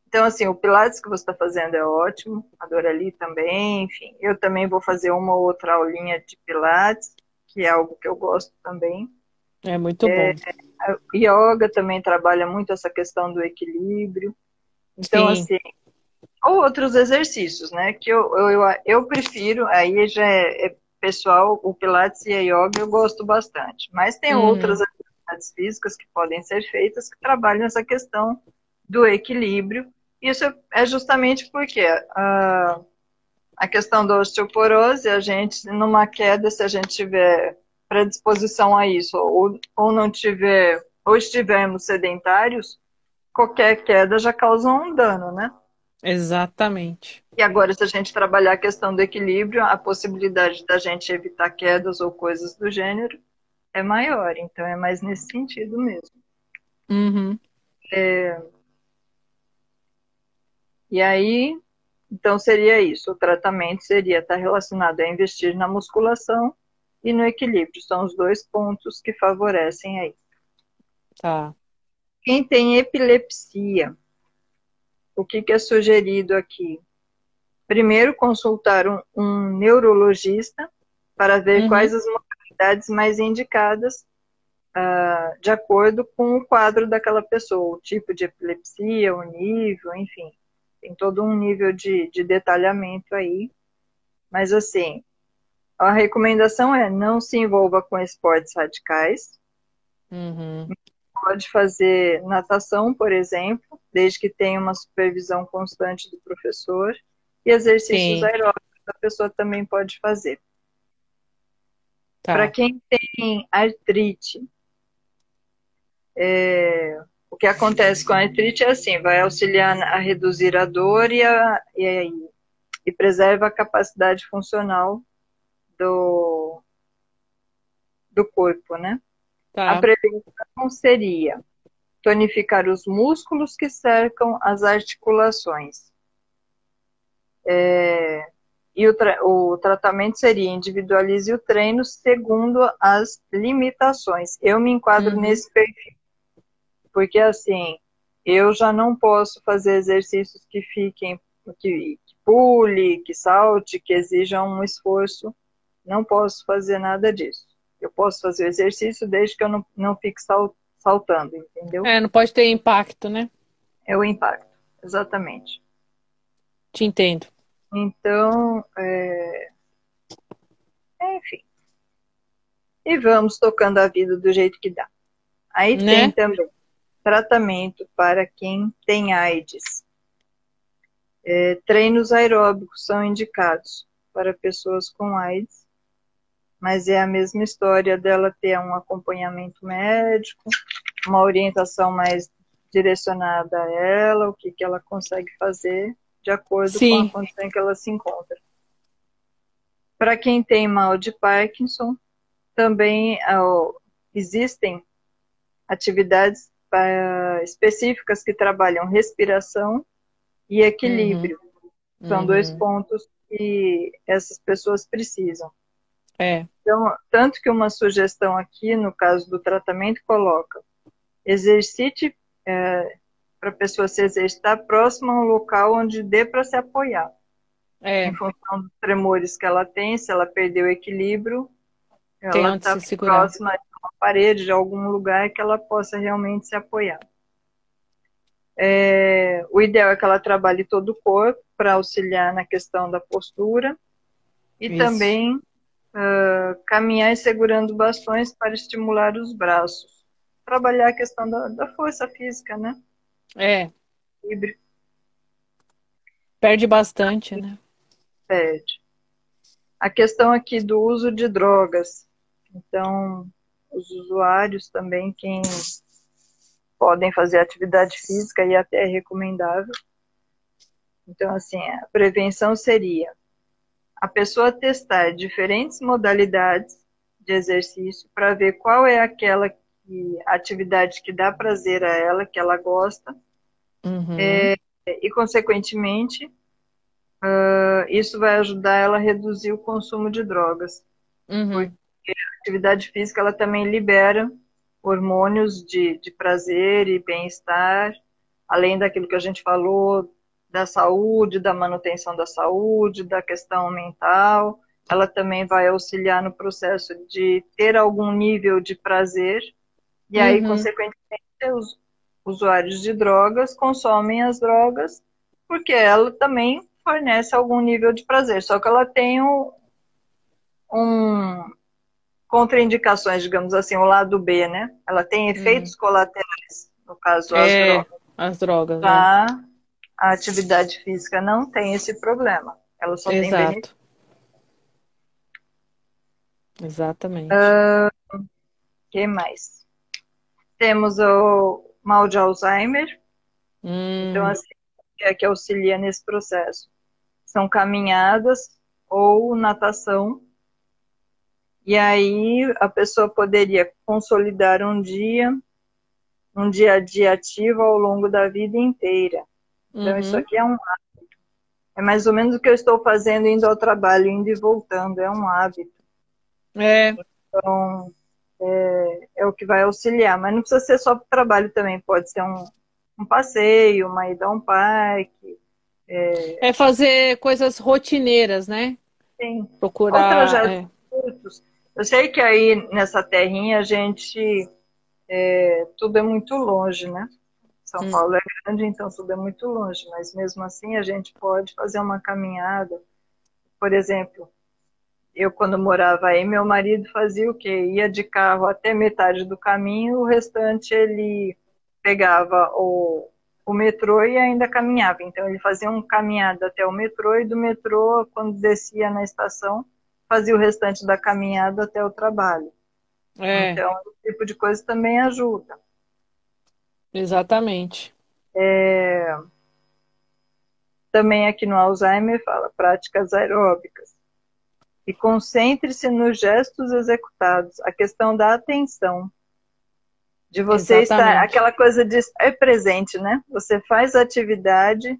Então, assim, o Pilates que você está fazendo é ótimo, a Dorali também, enfim. Eu também vou fazer uma ou outra aulinha de Pilates que é algo que eu gosto também. É muito é, bom. A yoga também trabalha muito essa questão do equilíbrio. Então, Sim. assim, ou outros exercícios, né? Que eu, eu, eu prefiro, aí já é, é, pessoal, o Pilates e a yoga eu gosto bastante. Mas tem uhum. outras atividades físicas que podem ser feitas que trabalham essa questão do equilíbrio. Isso é justamente porque uh, a questão da osteoporose, a gente, numa queda, se a gente tiver predisposição a isso, ou, ou não tiver, ou estivermos sedentários, qualquer queda já causa um dano, né? Exatamente. E agora, se a gente trabalhar a questão do equilíbrio, a possibilidade da gente evitar quedas ou coisas do gênero é maior. Então, é mais nesse sentido mesmo. Uhum. É... E aí, então, seria isso. O tratamento seria estar relacionado a investir na musculação e no equilíbrio. São os dois pontos que favorecem aí. Tá. Quem tem epilepsia, o que, que é sugerido aqui? Primeiro, consultar um, um neurologista para ver uhum. quais as modalidades mais indicadas uh, de acordo com o quadro daquela pessoa, o tipo de epilepsia, o nível, enfim tem todo um nível de, de detalhamento aí. Mas, assim, a recomendação é não se envolva com esportes radicais. Uhum. Pode fazer natação, por exemplo, desde que tenha uma supervisão constante do professor. E exercícios Sim. aeróbicos a pessoa também pode fazer. Tá. Para quem tem artrite, é, o que acontece com a artrite é assim, vai auxiliar a reduzir a dor e, a, e, e preserva a capacidade funcional do, do corpo, né? Tá. A prevenção seria tonificar os músculos que cercam as articulações. É, e o, tra o tratamento seria individualize o treino segundo as limitações. Eu me enquadro uhum. nesse perfil. Porque assim, eu já não posso fazer exercícios que fiquem, que, que pule, que salte, que exijam um esforço. Não posso fazer nada disso. Eu posso fazer o exercício desde que eu não, não fique saltando, entendeu? É, não pode ter impacto, né? É o impacto, exatamente. Te entendo. Então, é... enfim. E vamos tocando a vida do jeito que dá. Aí né? tem também tratamento para quem tem AIDS. É, treinos aeróbicos são indicados para pessoas com AIDS, mas é a mesma história dela ter um acompanhamento médico, uma orientação mais direcionada a ela, o que, que ela consegue fazer de acordo Sim. com a condição em que ela se encontra. Para quem tem mal de Parkinson, também uh, existem atividades específicas que trabalham respiração e equilíbrio. Uhum. São uhum. dois pontos que essas pessoas precisam. É. Então, tanto que uma sugestão aqui, no caso do tratamento, coloca exercite é, para a pessoa se exercitar próximo a um local onde dê para se apoiar. É. Em função dos tremores que ela tem, se ela perdeu o equilíbrio, ela está próxima de uma parede, de algum lugar que ela possa realmente se apoiar. É, o ideal é que ela trabalhe todo o corpo para auxiliar na questão da postura e Isso. também uh, caminhar segurando bastões para estimular os braços. Trabalhar a questão da, da força física, né? É. Perde bastante, né? Perde. A questão aqui do uso de drogas. Então, os usuários também, quem podem fazer atividade física e até é recomendável. Então, assim, a prevenção seria a pessoa testar diferentes modalidades de exercício para ver qual é aquela que, atividade que dá prazer a ela, que ela gosta, Uhum. É, e, consequentemente, uh, isso vai ajudar ela a reduzir o consumo de drogas. Uhum. Atividade física ela também libera hormônios de, de prazer e bem-estar, além daquilo que a gente falou da saúde, da manutenção da saúde, da questão mental. Ela também vai auxiliar no processo de ter algum nível de prazer, e aí, uhum. consequentemente, os, usuários de drogas consomem as drogas porque ela também fornece algum nível de prazer, só que ela tem um, um contraindicações, digamos assim, o lado B, né? Ela tem efeitos uhum. colaterais, no caso as é, drogas. As drogas. Tá? Né? A atividade física não tem esse problema. Ela só Exato. tem benefício. Exatamente. O uh, que mais? Temos o, mal de Alzheimer. Hum. Então, assim, é que auxilia nesse processo. São caminhadas ou natação. E aí a pessoa poderia consolidar um dia, um dia a dia ativo ao longo da vida inteira. Então, uhum. isso aqui é um hábito. É mais ou menos o que eu estou fazendo indo ao trabalho, indo e voltando. É um hábito. É. Então, é, é o que vai auxiliar. Mas não precisa ser só para o trabalho também, pode ser um, um passeio, uma ida a um parque. É... é fazer coisas rotineiras, né? Sim. Procurar. É. Eu sei que aí nessa terrinha a gente. É, tudo é muito longe, né? São hum. Paulo é grande, então tudo é muito longe, mas mesmo assim a gente pode fazer uma caminhada. Por exemplo, eu quando morava aí, meu marido fazia o quê? Ia de carro até metade do caminho, o restante ele pegava o, o metrô e ainda caminhava. Então ele fazia um caminhada até o metrô e do metrô, quando descia na estação, fazia o restante da caminhada até o trabalho. É. Então, esse tipo de coisa também ajuda. Exatamente. É... Também aqui no Alzheimer fala práticas aeróbicas e concentre-se nos gestos executados, a questão da atenção. De você Exatamente. estar, aquela coisa de estar presente, né? Você faz a atividade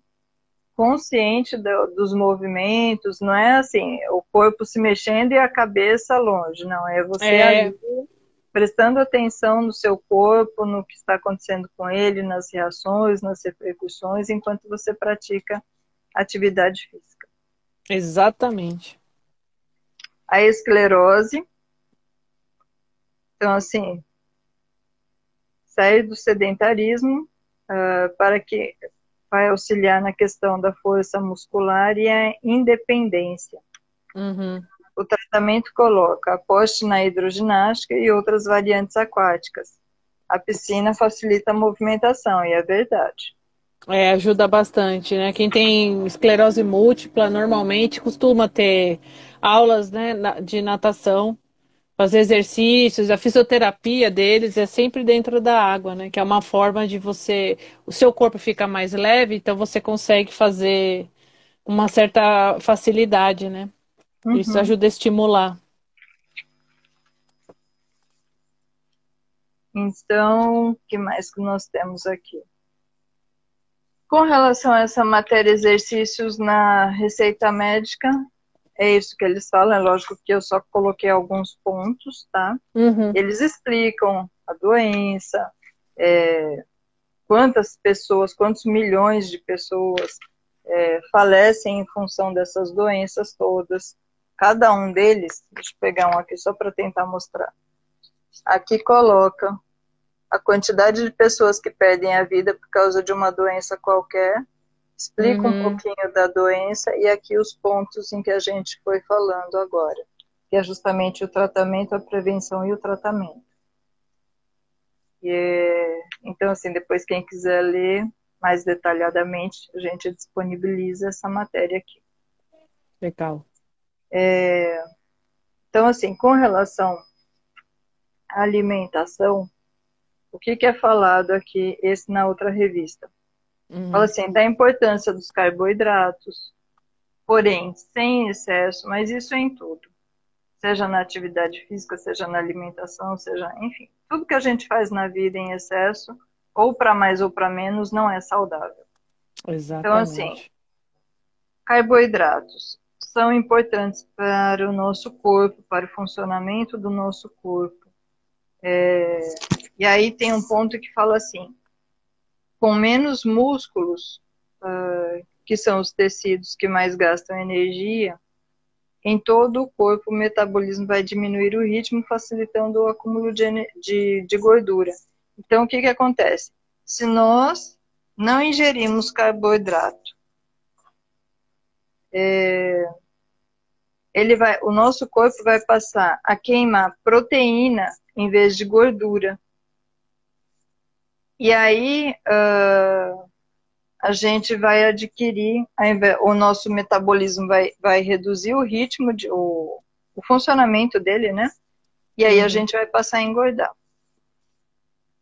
consciente do, dos movimentos, não é assim, o corpo se mexendo e a cabeça longe, não, é você é. ali prestando atenção no seu corpo, no que está acontecendo com ele, nas reações, nas repercussões, enquanto você pratica atividade física. Exatamente. A esclerose, então assim, sair do sedentarismo uh, para que vai auxiliar na questão da força muscular e a independência. Uhum. O tratamento coloca aposte na hidroginástica e outras variantes aquáticas. A piscina facilita a movimentação, e é verdade. É, ajuda bastante, né? Quem tem esclerose múltipla normalmente costuma ter aulas né, de natação, fazer exercícios, a fisioterapia deles é sempre dentro da água, né? Que é uma forma de você. O seu corpo fica mais leve, então você consegue fazer uma certa facilidade, né? Uhum. Isso ajuda a estimular. Então, o que mais que nós temos aqui? Com relação a essa matéria exercícios na receita médica, é isso que eles falam, é lógico que eu só coloquei alguns pontos, tá? Uhum. Eles explicam a doença, é, quantas pessoas, quantos milhões de pessoas é, falecem em função dessas doenças todas. Cada um deles, deixa eu pegar um aqui só para tentar mostrar. Aqui coloca a quantidade de pessoas que perdem a vida por causa de uma doença qualquer, explica uhum. um pouquinho da doença e aqui os pontos em que a gente foi falando agora, que é justamente o tratamento, a prevenção e o tratamento. E, é, então, assim, depois quem quiser ler mais detalhadamente, a gente disponibiliza essa matéria aqui. Legal. É, então, assim, com relação à alimentação, o que, que é falado aqui esse na outra revista? Uhum. Fala assim, da importância dos carboidratos, porém, sem excesso, mas isso é em tudo. Seja na atividade física, seja na alimentação, seja, enfim, tudo que a gente faz na vida em excesso, ou para mais ou para menos, não é saudável. Exatamente. Então, assim, carboidratos são importantes para o nosso corpo, para o funcionamento do nosso corpo. É, e aí tem um ponto que fala assim: com menos músculos, uh, que são os tecidos que mais gastam energia, em todo o corpo o metabolismo vai diminuir o ritmo, facilitando o acúmulo de, de, de gordura. Então, o que, que acontece? Se nós não ingerimos carboidrato, é, ele vai, o nosso corpo vai passar a queimar proteína em vez de gordura. E aí uh, a gente vai adquirir, o nosso metabolismo vai, vai reduzir o ritmo, de, o, o funcionamento dele, né? E aí a uhum. gente vai passar a engordar.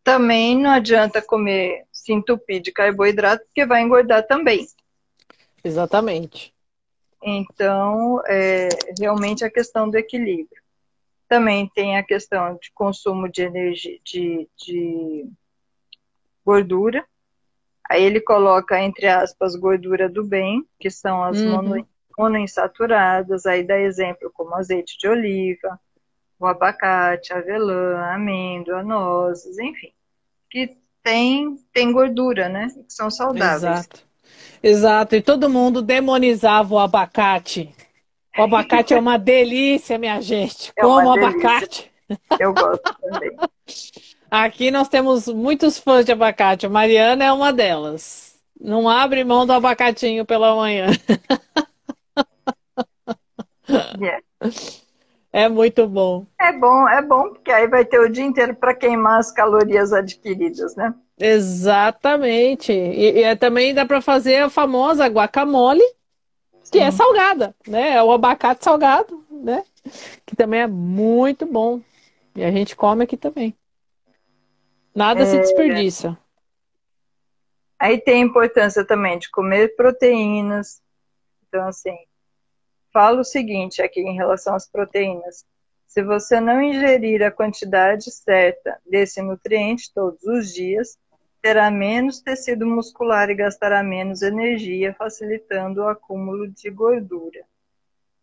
Também não adianta comer se entupir de carboidrato, porque vai engordar também. Exatamente. Então, é realmente a questão do equilíbrio. Também tem a questão de consumo de energia, de, de gordura. Aí ele coloca, entre aspas, gordura do bem, que são as uhum. monoinsaturadas. Aí dá exemplo como azeite de oliva, o abacate, avelã, amêndoa, nozes, enfim. Que tem, tem gordura, né? Que são saudáveis. Exato. Exato, e todo mundo demonizava o abacate. O abacate é uma delícia, minha gente. É Como abacate. Eu gosto também. Aqui nós temos muitos fãs de abacate. A Mariana é uma delas. Não abre mão do abacatinho pela manhã. Yeah. É muito bom. É bom, é bom, porque aí vai ter o dia inteiro para queimar as calorias adquiridas, né? Exatamente. E, e também dá para fazer a famosa guacamole, que é Sim. é salgada, né? É o abacate salgado, né? Que também é muito bom. E a gente come aqui também. Nada é... se desperdiça. Aí tem a importância também de comer proteínas. Então, assim, falo o seguinte aqui em relação às proteínas. Se você não ingerir a quantidade certa desse nutriente todos os dias, terá menos tecido muscular e gastará menos energia, facilitando o acúmulo de gordura.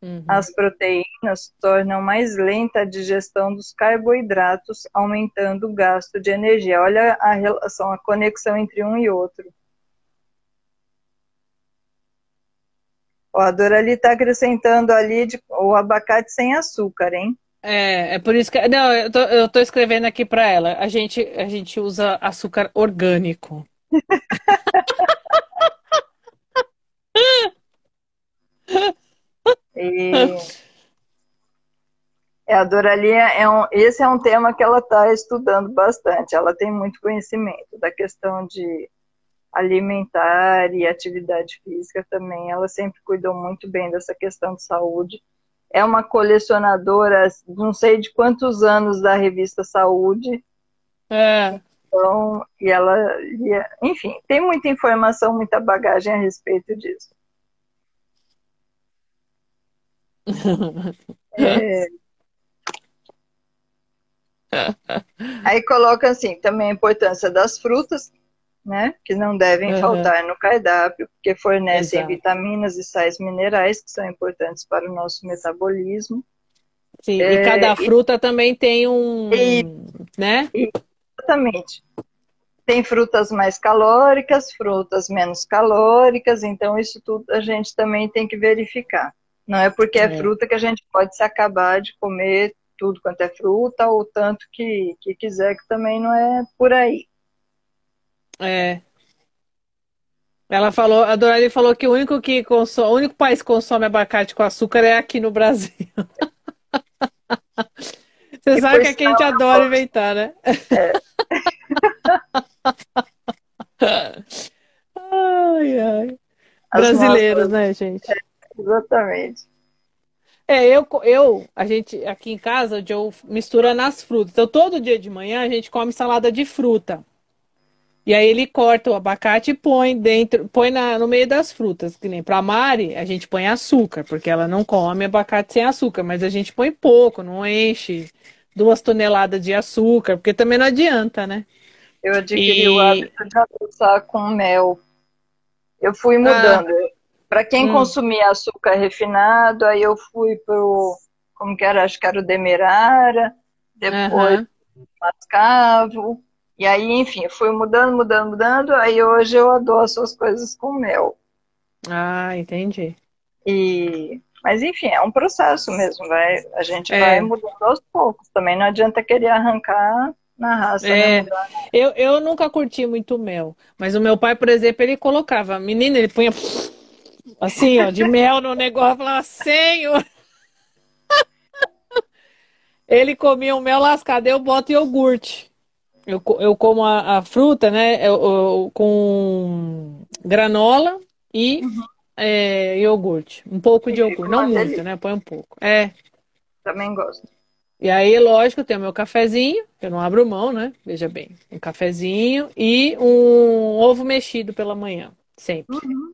Uhum. As proteínas tornam mais lenta a digestão dos carboidratos, aumentando o gasto de energia. Olha a relação, a conexão entre um e outro. Ó, a Dorali está acrescentando ali de, o abacate sem açúcar, hein? É, é por isso que. Não, eu tô, eu tô escrevendo aqui para ela. A gente, a gente usa açúcar orgânico. e... É, a Doralia é um, esse é um tema que ela está estudando bastante. Ela tem muito conhecimento da questão de alimentar e atividade física também. Ela sempre cuidou muito bem dessa questão de saúde é uma colecionadora, não sei de quantos anos da revista Saúde. É. Então, e ela, enfim, tem muita informação, muita bagagem a respeito disso. É... Aí coloca assim, também a importância das frutas, né? Que não devem uhum. faltar no cardápio, porque fornecem Exato. vitaminas e sais minerais que são importantes para o nosso metabolismo. Sim, é, e cada fruta e, também tem um, e, né? Exatamente. Tem frutas mais calóricas, frutas menos calóricas, então isso tudo a gente também tem que verificar. Não é porque é, é fruta que a gente pode se acabar de comer tudo quanto é fruta, ou tanto que, que quiser, que também não é por aí. É. Ela falou, a Dorali falou que o único que consome, o único país que consome abacate com açúcar é aqui no Brasil. Você e sabe que aqui a gente adora inventar, né? É. ai, ai. Brasileiros, nossas... né, gente? É, exatamente. É, eu, eu, a gente, aqui em casa, o Joe mistura nas frutas. Então, todo dia de manhã a gente come salada de fruta. E aí ele corta o abacate e põe dentro, põe na, no meio das frutas. Que nem pra Mari, a gente põe açúcar, porque ela não come abacate sem açúcar, mas a gente põe pouco, não enche duas toneladas de açúcar, porque também não adianta, né? Eu adquiri e... o hábito de adoçar com mel. Eu fui mudando. Ah. Para quem hum. consumia açúcar refinado, aí eu fui pro, como que era, acho que era o demerara, depois uhum. mascavo, e aí, enfim, fui mudando, mudando, mudando. Aí hoje eu adoço as coisas com mel. Ah, entendi. E mas enfim, é um processo mesmo, vai, a gente é. vai mudando aos poucos. Também não adianta querer arrancar na raça. É. Né? Eu, eu nunca curti muito mel, mas o meu pai, por exemplo, ele colocava, menina, ele punha assim, ó, de mel no negócio, falava, senhor. ele comia um mel lascado, eu boto iogurte. Eu, eu como a, a fruta, né? Eu, eu, com granola e uhum. é, iogurte. Um pouco de iogurte. Não muito, né? Põe um pouco. É. Também gosto. E aí, lógico, tem o meu cafezinho, eu não abro mão, né? Veja bem. Um cafezinho e um ovo mexido pela manhã. Sempre. Uhum.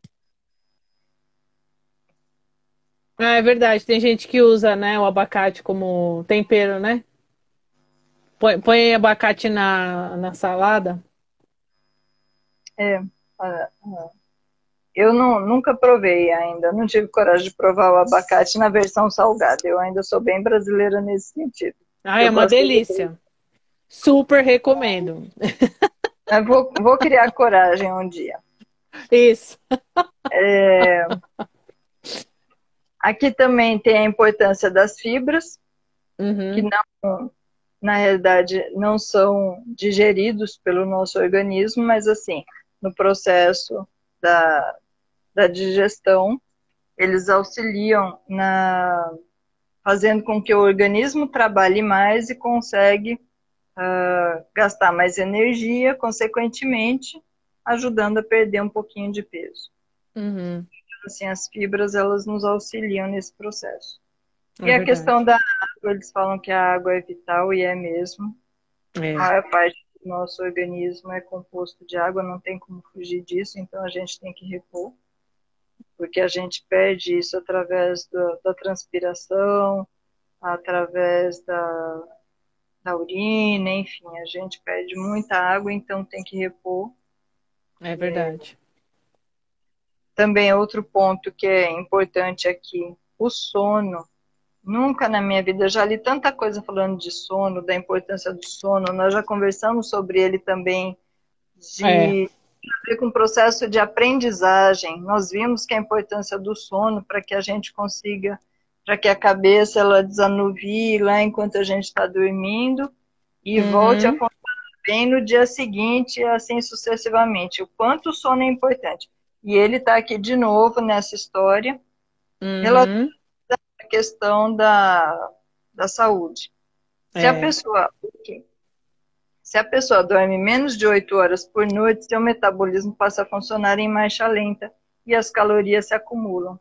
Ah, é verdade. Tem gente que usa, né, o abacate como tempero, né? Põe, põe abacate na, na salada? É. Eu não, nunca provei ainda, não tive coragem de provar o abacate na versão salgada. Eu ainda sou bem brasileira nesse sentido. Ah, é uma delícia. De... Super recomendo. Eu vou, vou criar coragem um dia. Isso. É... Aqui também tem a importância das fibras, uhum. que não na realidade não são digeridos pelo nosso organismo, mas assim, no processo da, da digestão, eles auxiliam na fazendo com que o organismo trabalhe mais e consegue uh, gastar mais energia, consequentemente ajudando a perder um pouquinho de peso. Uhum. Assim, as fibras elas nos auxiliam nesse processo. É e a questão da água, eles falam que a água é vital e é mesmo. É. A maior parte do nosso organismo é composto de água, não tem como fugir disso, então a gente tem que repor, porque a gente perde isso através da, da transpiração, através da, da urina, enfim, a gente perde muita água, então tem que repor. É verdade. Também outro ponto que é importante aqui, o sono. Nunca na minha vida, já li tanta coisa falando de sono, da importância do sono, nós já conversamos sobre ele também, de é. ver com o processo de aprendizagem. Nós vimos que a importância do sono para que a gente consiga para que a cabeça ela desanuvie lá enquanto a gente está dormindo e uhum. volte a funcionar bem no dia seguinte, assim sucessivamente. O quanto o sono é importante. E ele está aqui de novo nessa história, uhum. à questão da, da saúde. Se é. a pessoa. Se a pessoa dorme menos de 8 horas por noite, seu metabolismo passa a funcionar em marcha lenta e as calorias se acumulam.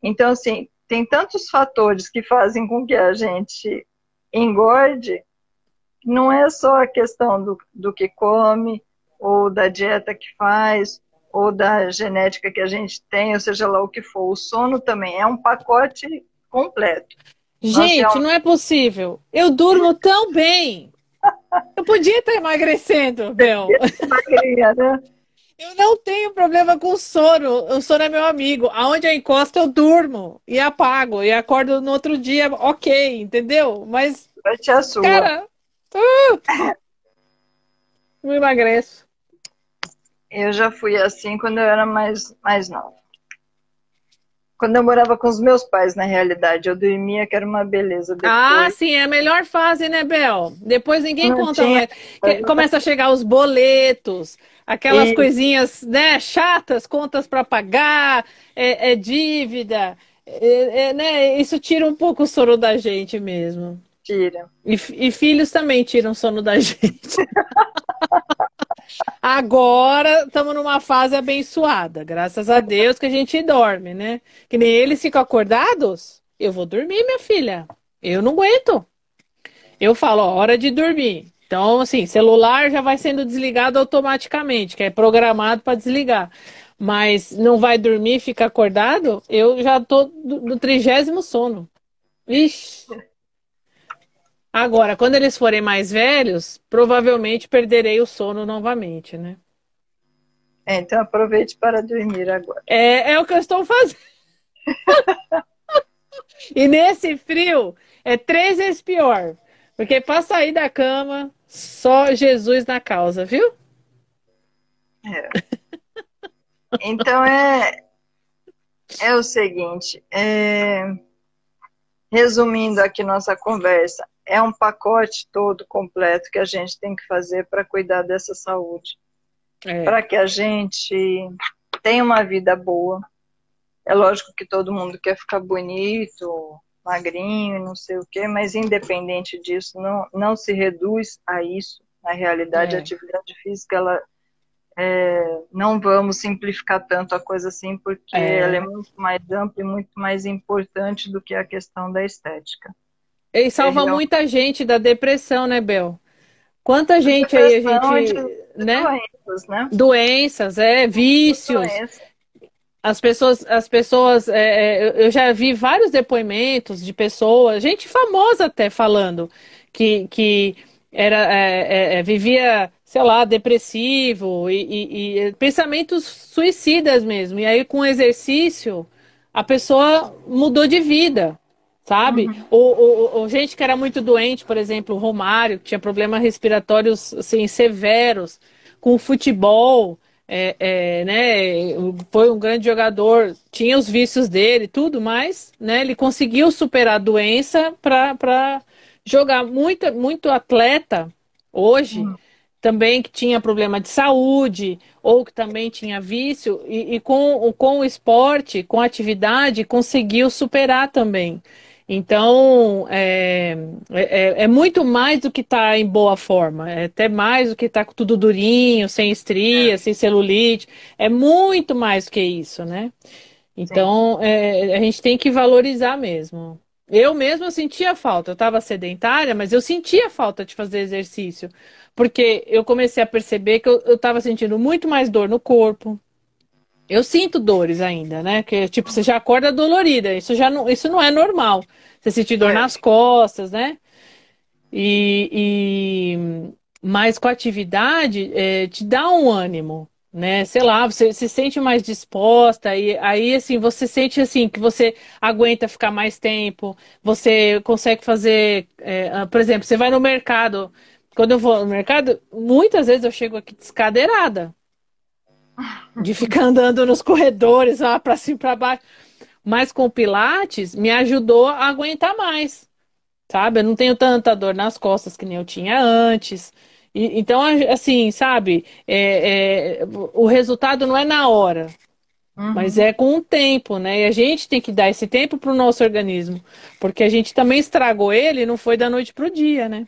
Então, assim, tem tantos fatores que fazem com que a gente engorde, não é só a questão do, do que come, ou da dieta que faz, ou da genética que a gente tem, ou seja lá o que for. O sono também é um pacote completo. Gente, não é possível. Eu durmo tão bem. Eu podia estar emagrecendo, Bel. Né? Eu não tenho problema com sono. O sono é meu amigo. Aonde eu encosto, eu durmo e apago. E acordo no outro dia, ok, entendeu? Mas. Vai te a sua. Cara, uh, não emagreço. Eu já fui assim quando eu era mais, mais nova. Quando eu morava com os meus pais, na realidade, eu dormia, que era uma beleza. Depois... Ah, sim, é a melhor fase, né, Bel? Depois ninguém não conta tinha... mais. Começa a chegar os boletos, Aquelas e... coisinhas, né, chatas, contas para pagar, é, é dívida, é, é, né? Isso tira um pouco o sono da gente mesmo. Tira. E, e filhos também tiram sono da gente. Agora estamos numa fase abençoada, graças a Deus que a gente dorme, né? Que nem eles ficam acordados, eu vou dormir, minha filha. Eu não aguento. Eu falo, ó, hora de dormir. Então, assim, celular já vai sendo desligado automaticamente, que é programado para desligar. Mas não vai dormir, fica acordado, eu já tô no trigésimo sono. Ixi. Agora, quando eles forem mais velhos, provavelmente perderei o sono novamente, né? É, então aproveite para dormir agora. É, é o que eu estou fazendo. e nesse frio, é três vezes pior. Porque para sair da cama, só Jesus na causa, viu? É. Então é, é o seguinte, é, resumindo aqui nossa conversa, é um pacote todo completo que a gente tem que fazer para cuidar dessa saúde. É. Para que a gente tenha uma vida boa. É lógico que todo mundo quer ficar bonito, magrinho, não sei o quê, mas independente disso, não, não se reduz a isso. Na realidade, é. a atividade física, ela é, não vamos simplificar tanto a coisa assim, porque é. ela é muito mais ampla e muito mais importante do que a questão da estética. E salva muita gente da depressão, né, Bel? Quanta gente aí a gente. De, né? Doenças, né? Doenças, é, vícios. Doenças as pessoas, as pessoas, é, é eu já vi vários depoimentos de pessoas, gente famosa até falando que, que era é, é, é vivia, sei lá, depressivo e, e, e, pensamentos suicidas mesmo. E aí com exercício a pessoa mudou de vida, sabe? Uhum. O, o, o, gente que era muito doente, por exemplo, o Romário, que tinha problemas respiratórios assim, severos, com o futebol é, é, né, foi um grande jogador, tinha os vícios dele, tudo, mas né, ele conseguiu superar a doença para jogar. Muito, muito atleta hoje uhum. também que tinha problema de saúde ou que também tinha vício, e, e com, com o esporte, com a atividade, conseguiu superar também. Então, é, é, é, muito mais do que estar tá em boa forma, é até mais do que estar tá tudo durinho, sem estria, é. sem celulite, é muito mais do que isso, né? Então, é, a gente tem que valorizar mesmo. Eu mesma sentia falta, eu estava sedentária, mas eu sentia falta de fazer exercício, porque eu comecei a perceber que eu estava sentindo muito mais dor no corpo, eu sinto dores ainda, né? Que tipo, você já acorda dolorida. Isso já não, isso não é normal. Você sentir dor é. nas costas, né? E, e mas com a atividade é, te dá um ânimo, né? Sei lá, você se sente mais disposta e aí assim você sente assim que você aguenta ficar mais tempo, você consegue fazer, é, por exemplo, você vai no mercado. Quando eu vou no mercado, muitas vezes eu chego aqui descadeirada, de ficar andando nos corredores lá para cima para baixo. Mas com o Pilates me ajudou a aguentar mais, sabe? Eu não tenho tanta dor nas costas que nem eu tinha antes. E, então, assim, sabe? É, é, o resultado não é na hora, uhum. mas é com o tempo, né? E a gente tem que dar esse tempo para o nosso organismo, porque a gente também estragou ele, não foi da noite para o dia, né?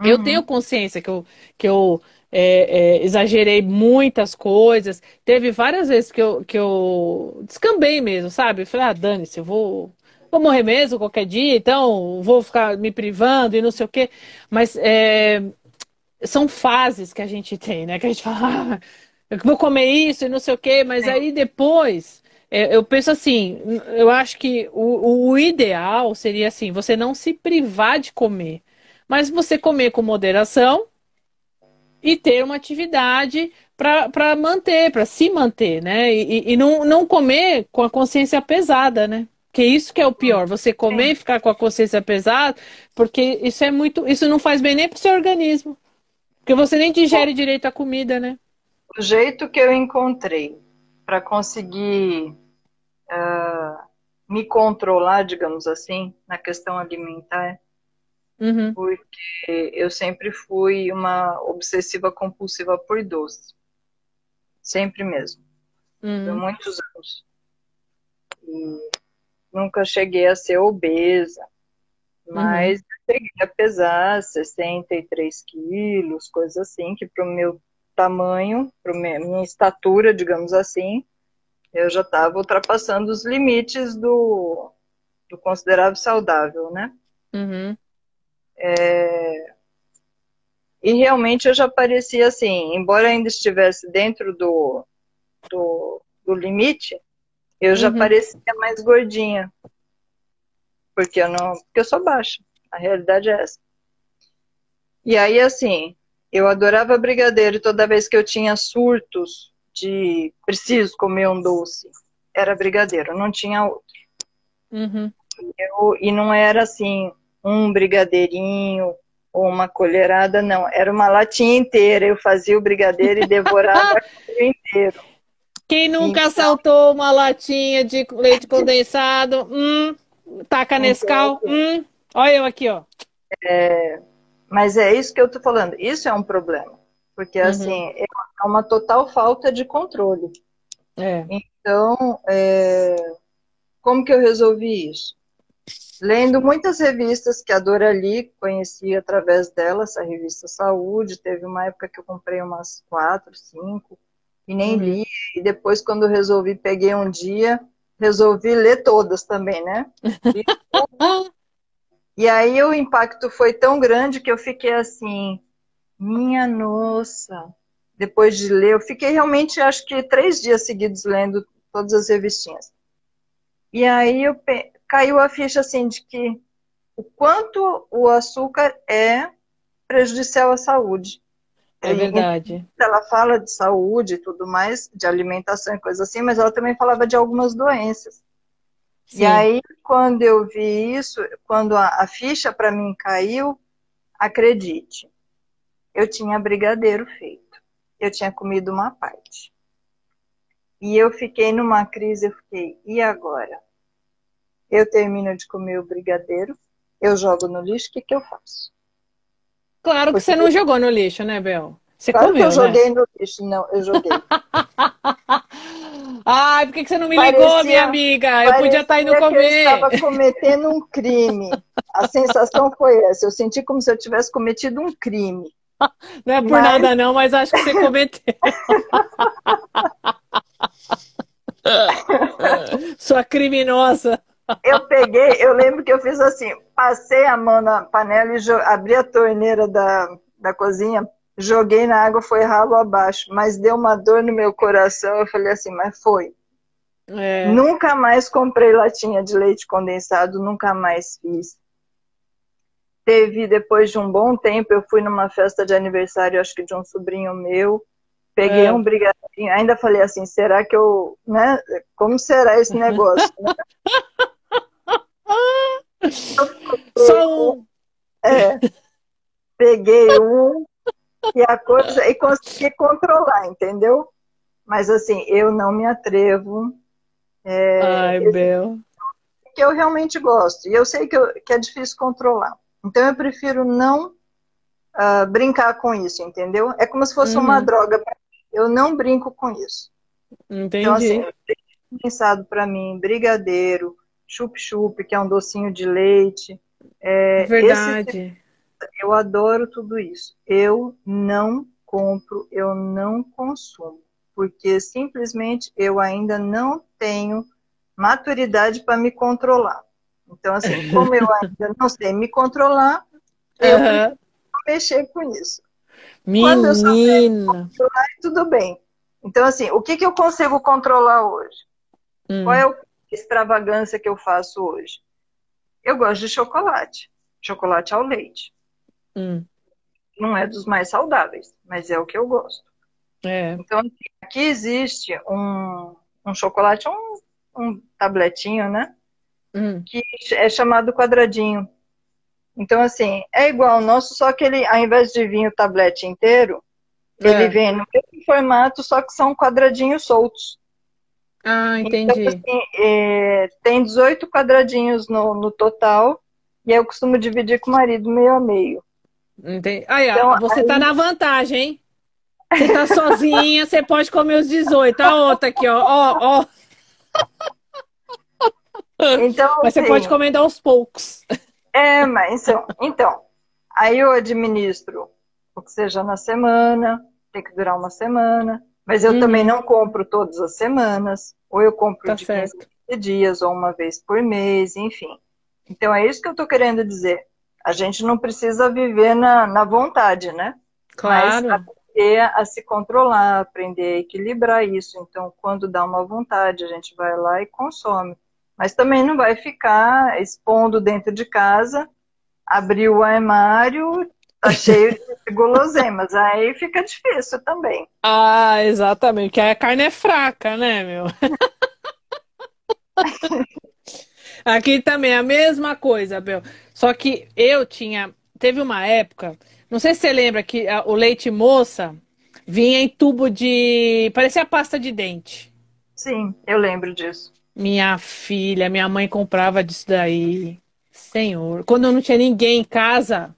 Uhum. Eu tenho consciência que eu, que eu é, é, exagerei muitas coisas. Teve várias vezes que eu, que eu descambei mesmo, sabe? Falei, ah, dane-se, eu vou, vou morrer mesmo qualquer dia, então vou ficar me privando e não sei o quê. Mas é, são fases que a gente tem, né? Que a gente fala, ah, eu vou comer isso e não sei o quê, mas aí depois. É, eu penso assim, eu acho que o, o ideal seria assim, você não se privar de comer, mas você comer com moderação, e ter uma atividade para manter, para se manter, né? E, e, não, não comer com a consciência pesada, né? Que isso que é o pior, você comer e ficar com a consciência pesada, porque isso é muito, isso não faz bem nem para o seu organismo. Porque você nem digere direito a comida, né? O jeito que eu encontrei para conseguir uh, me controlar, digamos assim, na questão alimentar, Uhum. Porque eu sempre fui uma obsessiva compulsiva por doce. Sempre mesmo. Uhum. Por muitos anos. E nunca cheguei a ser obesa. Mas uhum. cheguei a pesar 63 quilos, coisa assim, que para o meu tamanho, para minha estatura, digamos assim, eu já estava ultrapassando os limites do, do considerável saudável, né? Uhum. É... E realmente eu já parecia assim, embora ainda estivesse dentro do, do, do limite, eu já uhum. parecia mais gordinha. Porque eu não. Porque eu sou baixa. A realidade é essa. E aí, assim, eu adorava brigadeiro toda vez que eu tinha surtos de preciso comer um doce, era brigadeiro, não tinha outro. Uhum. Eu, e não era assim, um brigadeirinho ou uma colherada, não. Era uma latinha inteira. Eu fazia o brigadeiro e devorava o inteiro. Quem nunca então, saltou uma latinha de leite condensado? Hum, taca Nescau? Hum, olha eu aqui, ó. É, mas é isso que eu tô falando. Isso é um problema. Porque, uhum. assim, é uma total falta de controle. É. Então, é, como que eu resolvi isso? Lendo muitas revistas que a Dorali conhecia através dela, essa revista Saúde. Teve uma época que eu comprei umas quatro, cinco, e nem uhum. li. E depois, quando resolvi, peguei um dia, resolvi ler todas também, né? E, e aí o impacto foi tão grande que eu fiquei assim, minha nossa. Depois de ler, eu fiquei realmente, acho que três dias seguidos lendo todas as revistinhas. E aí eu caiu a ficha assim de que o quanto o açúcar é prejudicial à saúde. É verdade. Ela fala de saúde e tudo mais, de alimentação e coisa assim, mas ela também falava de algumas doenças. Sim. E aí, quando eu vi isso, quando a, a ficha para mim caiu, acredite, eu tinha brigadeiro feito. Eu tinha comido uma parte. E eu fiquei numa crise, eu fiquei, e agora? Eu termino de comer o brigadeiro, eu jogo no lixo, o que, que eu faço? Claro que Porque você não jogou no lixo, né, Bel? Você claro comeu, que eu né? joguei no lixo, não, eu joguei. Ai, por que, que você não me parecia, ligou, minha amiga? Eu podia estar tá indo comer. eu estava cometendo um crime. A sensação foi essa. Eu senti como se eu tivesse cometido um crime. Não é por mas... nada não, mas acho que você cometeu. Sua criminosa. Eu peguei, eu lembro que eu fiz assim, passei a mão na panela e abri a torneira da, da cozinha, joguei na água, foi ralo abaixo, mas deu uma dor no meu coração, eu falei assim, mas foi. É. Nunca mais comprei latinha de leite condensado, nunca mais fiz. teve, depois de um bom tempo, eu fui numa festa de aniversário, acho que de um sobrinho meu, peguei é. um brigadinho, ainda falei assim, será que eu, né, como será esse negócio? Né? Só um. É, peguei um e a coisa, e consegui controlar, entendeu? Mas assim, eu não me atrevo. É, Ai, Bel. Que eu realmente gosto. E eu sei que, eu, que é difícil controlar. Então eu prefiro não uh, brincar com isso, entendeu? É como se fosse uhum. uma droga. Eu não brinco com isso. Entendi. Então, assim, pensado para mim, brigadeiro, chup-chup, que é um docinho de leite. É, Verdade. Esse, eu adoro tudo isso. Eu não compro, eu não consumo, porque simplesmente eu ainda não tenho maturidade para me controlar. Então, assim, como eu ainda não sei me controlar, eu uhum. mexer com isso. Menina! Quando eu souber controlar, tudo bem. Então, assim, o que, que eu consigo controlar hoje? Hum. Qual é a extravagância que eu faço hoje? Eu gosto de chocolate. Chocolate ao leite. Hum. Não é dos mais saudáveis, mas é o que eu gosto. É. Então, assim, aqui existe um, um chocolate, um, um tabletinho, né? hum. que é chamado quadradinho. Então, assim, é igual ao nosso, só que ele, ao invés de vir o tablete inteiro, é. ele vem no mesmo formato, só que são quadradinhos soltos. Ah, então, entendi. Então, assim, é, tem 18 quadradinhos no, no total, e eu costumo dividir com o marido meio a meio. Entendi. Aí, então, você aí... tá na vantagem, hein? Você tá sozinha, você pode comer os 18. A outra aqui, ó. Ó, ó. Então, mas assim, você pode encomendar aos poucos. É, mas então, então, aí eu administro o que seja na semana, tem que durar uma semana, mas eu uhum. também não compro todas as semanas, ou eu compro tá de certo. 15 dias, ou uma vez por mês, enfim. Então é isso que eu estou querendo dizer. A gente não precisa viver na, na vontade, né? Claro. Mas aprender a se controlar, aprender a equilibrar isso. Então, quando dá uma vontade, a gente vai lá e consome mas também não vai ficar expondo dentro de casa, abrir o armário, tá cheio de guloseimas, aí fica difícil também. Ah, exatamente, porque a carne é fraca, né, meu? Aqui também é a mesma coisa, Bel. Só que eu tinha. Teve uma época, não sei se você lembra que o leite moça vinha em tubo de. parecia pasta de dente. Sim, eu lembro disso. Minha filha, minha mãe comprava disso daí. Senhor. Quando eu não tinha ninguém em casa,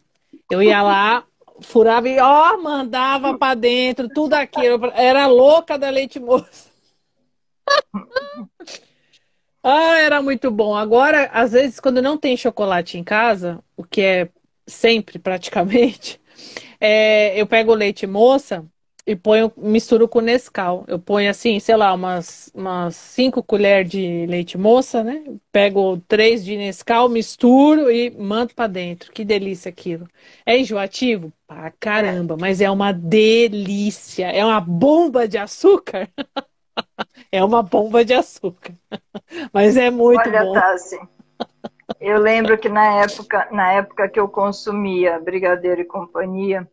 eu ia lá, furava e ó, mandava para dentro, tudo aquilo. Era louca da leite moça. ah, era muito bom. Agora, às vezes, quando não tem chocolate em casa, o que é sempre praticamente, é, eu pego leite moça e ponho, misturo com Nescau. Eu ponho assim, sei lá, umas, umas cinco colheres de leite moça, né? Pego três de Nescau, misturo e mando para dentro. Que delícia aquilo. É enjoativo? Pra caramba, mas é uma delícia. É uma bomba de açúcar. é uma bomba de açúcar. mas é muito Olha, bom. Tassi, eu lembro que na época, na época que eu consumia Brigadeiro e Companhia,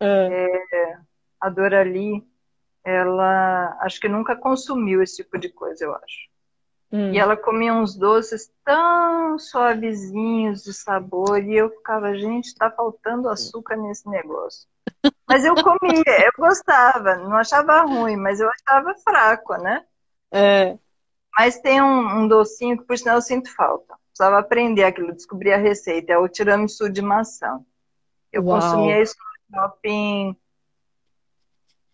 é, é a Dorali, ela acho que nunca consumiu esse tipo de coisa, eu acho. Hum. E ela comia uns doces tão suavezinhos de sabor, e eu ficava, gente, tá faltando açúcar nesse negócio. Mas eu comia, eu gostava, não achava ruim, mas eu achava fraco, né? É. Mas tem um, um docinho que, por sinal, eu sinto falta. Precisava aprender aquilo, descobrir a receita. É o tiramisu de maçã. Eu Uau. consumia isso no shopping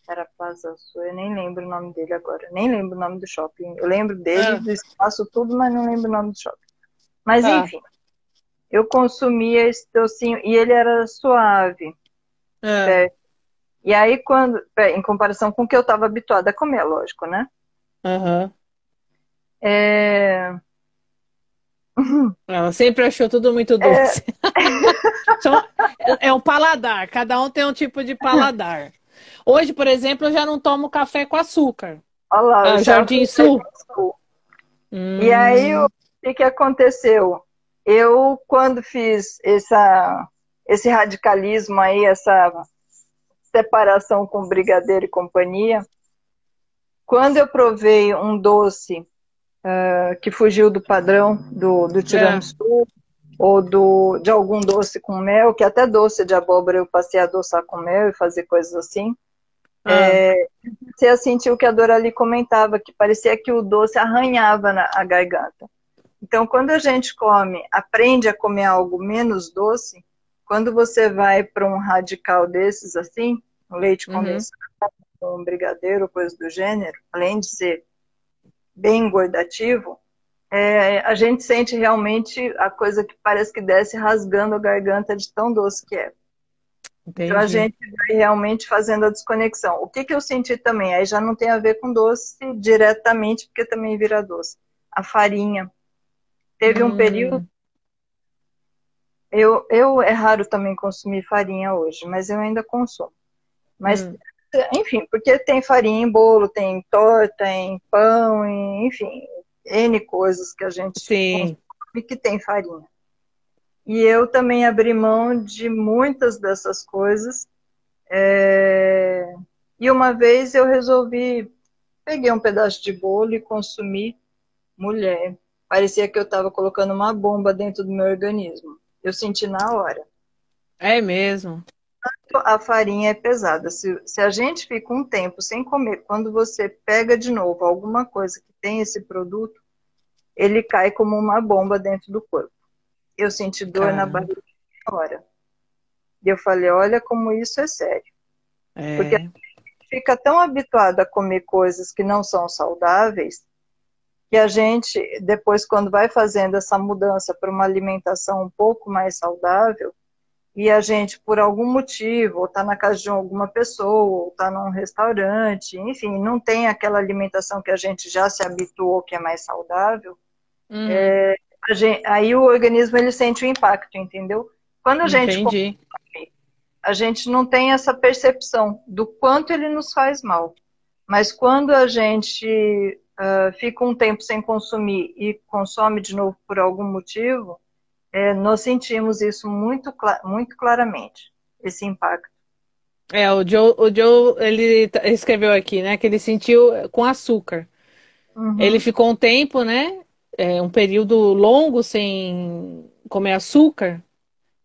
era Plaza Sul, eu nem lembro o nome dele agora. Nem lembro o nome do shopping. Eu lembro dele, ah. do espaço, tudo, mas não lembro o nome do shopping. Mas ah. enfim, eu consumia esse docinho e ele era suave. É. E aí, quando, em comparação com o que eu estava habituada a comer, lógico, né? Uhum. É... Ela sempre achou tudo muito doce. É... é um paladar, cada um tem um tipo de paladar. Hoje, por exemplo, eu já não tomo café com açúcar. Olha lá, ah, Jardim Sul. Hum. E aí, o que, que aconteceu? Eu, quando fiz essa, esse radicalismo aí, essa separação com brigadeiro e companhia. Quando eu provei um doce uh, que fugiu do padrão do, do tiramisu, é. Ou do, de algum doce com mel, que até doce de abóbora eu passei a adoçar com mel e fazer coisas assim, ah. É, você sentiu que a Dorali comentava, que parecia que o doce arranhava na a garganta. Então, quando a gente come, aprende a comer algo menos doce, quando você vai para um radical desses assim, um leite uhum. condensado, um brigadeiro, coisa do gênero, além de ser bem engordativo, é, a gente sente realmente a coisa que parece que desce rasgando a garganta de tão doce que é. Entendi. Então a gente vai realmente fazendo a desconexão. O que, que eu senti também? Aí já não tem a ver com doce diretamente, porque também vira doce. A farinha. Teve hum. um período. Eu, eu é raro também consumir farinha hoje, mas eu ainda consumo. Mas, hum. enfim, porque tem farinha em bolo, tem torta, em pão, enfim, N coisas que a gente Sim. consome que tem farinha. E eu também abri mão de muitas dessas coisas. É... E uma vez eu resolvi, peguei um pedaço de bolo e consumi mulher. Parecia que eu estava colocando uma bomba dentro do meu organismo. Eu senti na hora. É mesmo. A farinha é pesada. Se, se a gente fica um tempo sem comer, quando você pega de novo alguma coisa que tem esse produto, ele cai como uma bomba dentro do corpo eu senti dor Caramba. na barriga na hora. E eu falei, olha como isso é sério. É. Porque a gente fica tão habituado a comer coisas que não são saudáveis, que a gente, depois, quando vai fazendo essa mudança para uma alimentação um pouco mais saudável, e a gente, por algum motivo, ou está na casa de alguma pessoa, ou está num restaurante, enfim, não tem aquela alimentação que a gente já se habituou que é mais saudável, hum. é, gente, aí o organismo ele sente o impacto, entendeu? Quando a gente come, a gente não tem essa percepção do quanto ele nos faz mal. Mas quando a gente uh, fica um tempo sem consumir e consome de novo por algum motivo, é, nós sentimos isso muito, muito claramente, esse impacto. É, o Joe, o Joe ele escreveu aqui, né, que ele sentiu com açúcar. Uhum. Ele ficou um tempo, né, é, um período longo sem comer açúcar.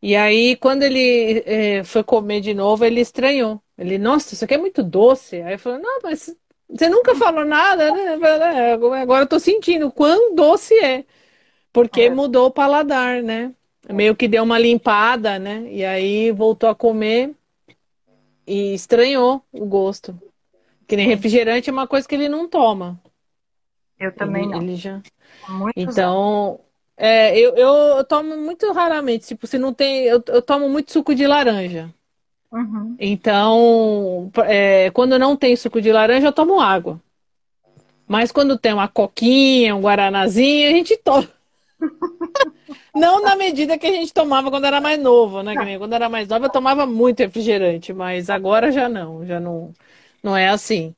E aí, quando ele é, foi comer de novo, ele estranhou. Ele, nossa, isso aqui é muito doce. Aí eu falei, não, mas você nunca falou nada, né? É, agora eu tô sentindo quão doce é. Porque é. mudou o paladar, né? Meio que deu uma limpada, né? E aí voltou a comer e estranhou o gosto. Que nem refrigerante é uma coisa que ele não toma. Eu também ele, não. Ele já... então, é, eu, eu, tomo muito raramente. Tipo, se não tem. Eu, eu tomo muito suco de laranja. Uhum. Então, é, quando não tem suco de laranja, eu tomo água. Mas quando tem uma coquinha, um guaranazinho, a gente toma. Não na medida que a gente tomava quando era mais novo, né? Quando era mais nova, eu tomava muito refrigerante, mas agora já não, já não, não é assim.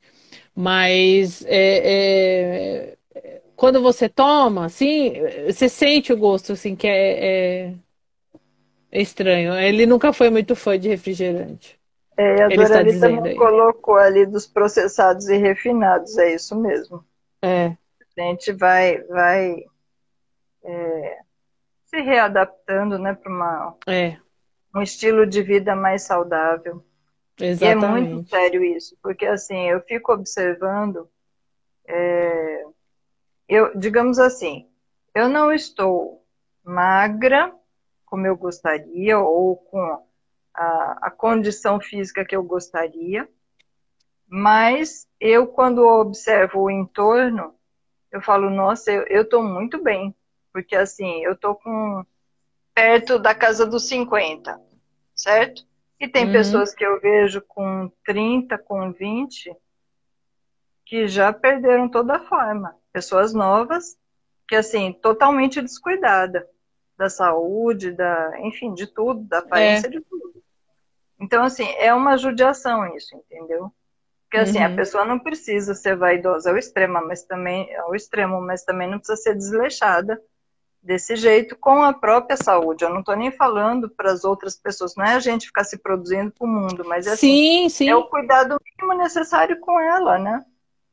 Mas é, é, quando você toma, assim, você sente o gosto, assim, que é, é, estranho. Ele nunca foi muito fã de refrigerante. É, a Ele Dorali também colocou ali dos processados e refinados, é isso mesmo. É. A gente vai, vai é, se readaptando, né, para é. um estilo de vida mais saudável. Exatamente. E é muito sério isso, porque assim, eu fico observando, é, eu, digamos assim, eu não estou magra como eu gostaria, ou com a, a condição física que eu gostaria, mas eu, quando observo o entorno, eu falo, nossa, eu estou muito bem, porque assim, eu estou com perto da casa dos 50, certo? E tem uhum. pessoas que eu vejo com 30, com 20, que já perderam toda a forma. Pessoas novas, que assim, totalmente descuidada da saúde, da, enfim, de tudo, da aparência é. de tudo. Então, assim, é uma judiação isso, entendeu? Porque assim, uhum. a pessoa não precisa ser vaidosa ao extremo, mas também ao extremo, mas também não precisa ser desleixada desse jeito com a própria saúde. Eu não estou nem falando para as outras pessoas, não é a gente ficar se produzindo para o mundo, mas é, assim, sim, sim. é o cuidado mínimo necessário com ela, né?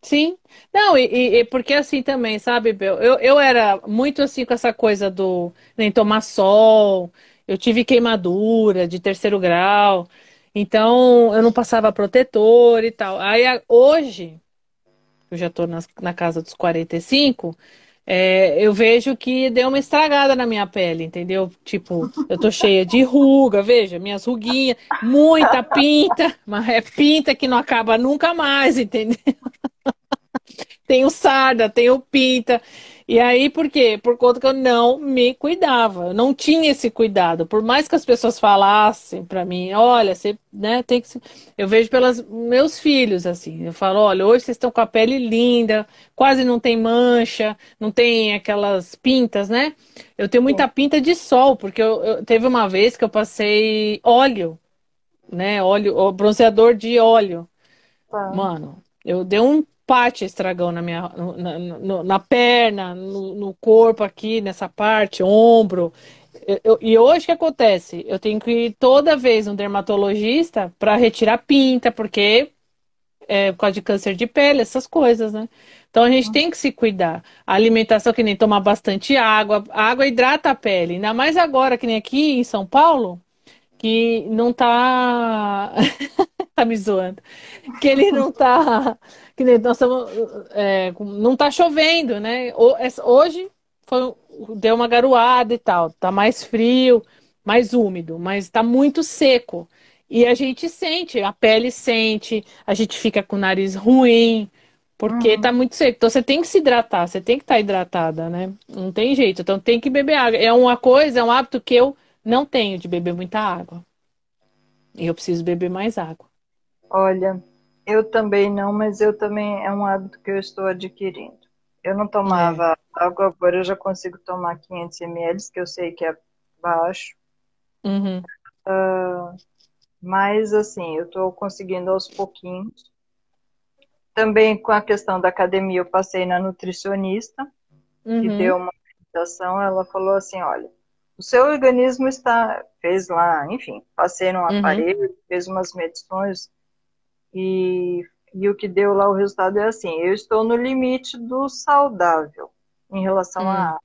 Sim. Não, e, e, porque assim também, sabe, Bel? Eu, eu era muito assim com essa coisa do nem tomar sol, eu tive queimadura de terceiro grau, então eu não passava protetor e tal. Aí hoje, eu já estou na, na casa dos 45, é, eu vejo que deu uma estragada na minha pele, entendeu? Tipo, eu tô cheia de ruga, veja, minhas ruguinhas, muita pinta, mas é pinta que não acaba nunca mais, entendeu? Tenho sarda, tenho pinta. E aí, por quê? Por conta que eu não me cuidava, eu não tinha esse cuidado. Por mais que as pessoas falassem para mim, olha, você né, tem que. Eu vejo pelos meus filhos, assim. Eu falo, olha, hoje vocês estão com a pele linda, quase não tem mancha, não tem aquelas pintas, né? Eu tenho muita pinta de sol, porque eu, eu teve uma vez que eu passei óleo, né? Óleo, bronzeador de óleo. Tá. Mano, eu dei um parte estragão na minha na, na, na perna, no, no, corpo aqui, nessa parte, ombro. Eu, eu, e hoje o que acontece? Eu tenho que ir toda vez no dermatologista para retirar pinta, porque é por causa de câncer de pele, essas coisas, né? Então a gente tem que se cuidar. A alimentação, que nem tomar bastante água, a água hidrata a pele. Ainda mais agora, que nem aqui em São Paulo, que não tá. tá me zoando. Que ele não tá que nós estamos, é, não está chovendo, né? Hoje foi, deu uma garoada e tal, tá mais frio, mais úmido, mas está muito seco. E a gente sente, a pele sente, a gente fica com o nariz ruim, porque uhum. tá muito seco. Então você tem que se hidratar, você tem que estar tá hidratada, né? Não tem jeito. Então tem que beber água. É uma coisa, é um hábito que eu não tenho de beber muita água. E eu preciso beber mais água. Olha, eu também não, mas eu também é um hábito que eu estou adquirindo. Eu não tomava é. água, agora eu já consigo tomar 500 ml, que eu sei que é baixo. Uhum. Uh, mas, assim, eu estou conseguindo aos pouquinhos. Também com a questão da academia, eu passei na nutricionista, uhum. que deu uma orientação. Ela falou assim: olha, o seu organismo está. Fez lá, enfim, passei num uhum. aparelho, fez umas medições e, e o que deu lá o resultado é assim: eu estou no limite do saudável em relação hum. a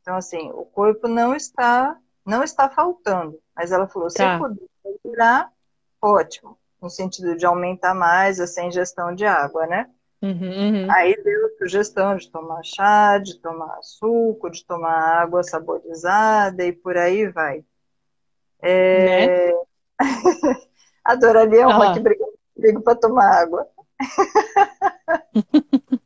Então, assim, o corpo não está não está faltando. Mas ela falou: tá. se puder virar, ótimo. No sentido de aumentar mais essa ingestão de água, né? Uhum, uhum. Aí deu sugestão de tomar chá, de tomar suco, de tomar água saborizada e por aí vai. É... Né? Adoraria uma que brigou Ligo para tomar água.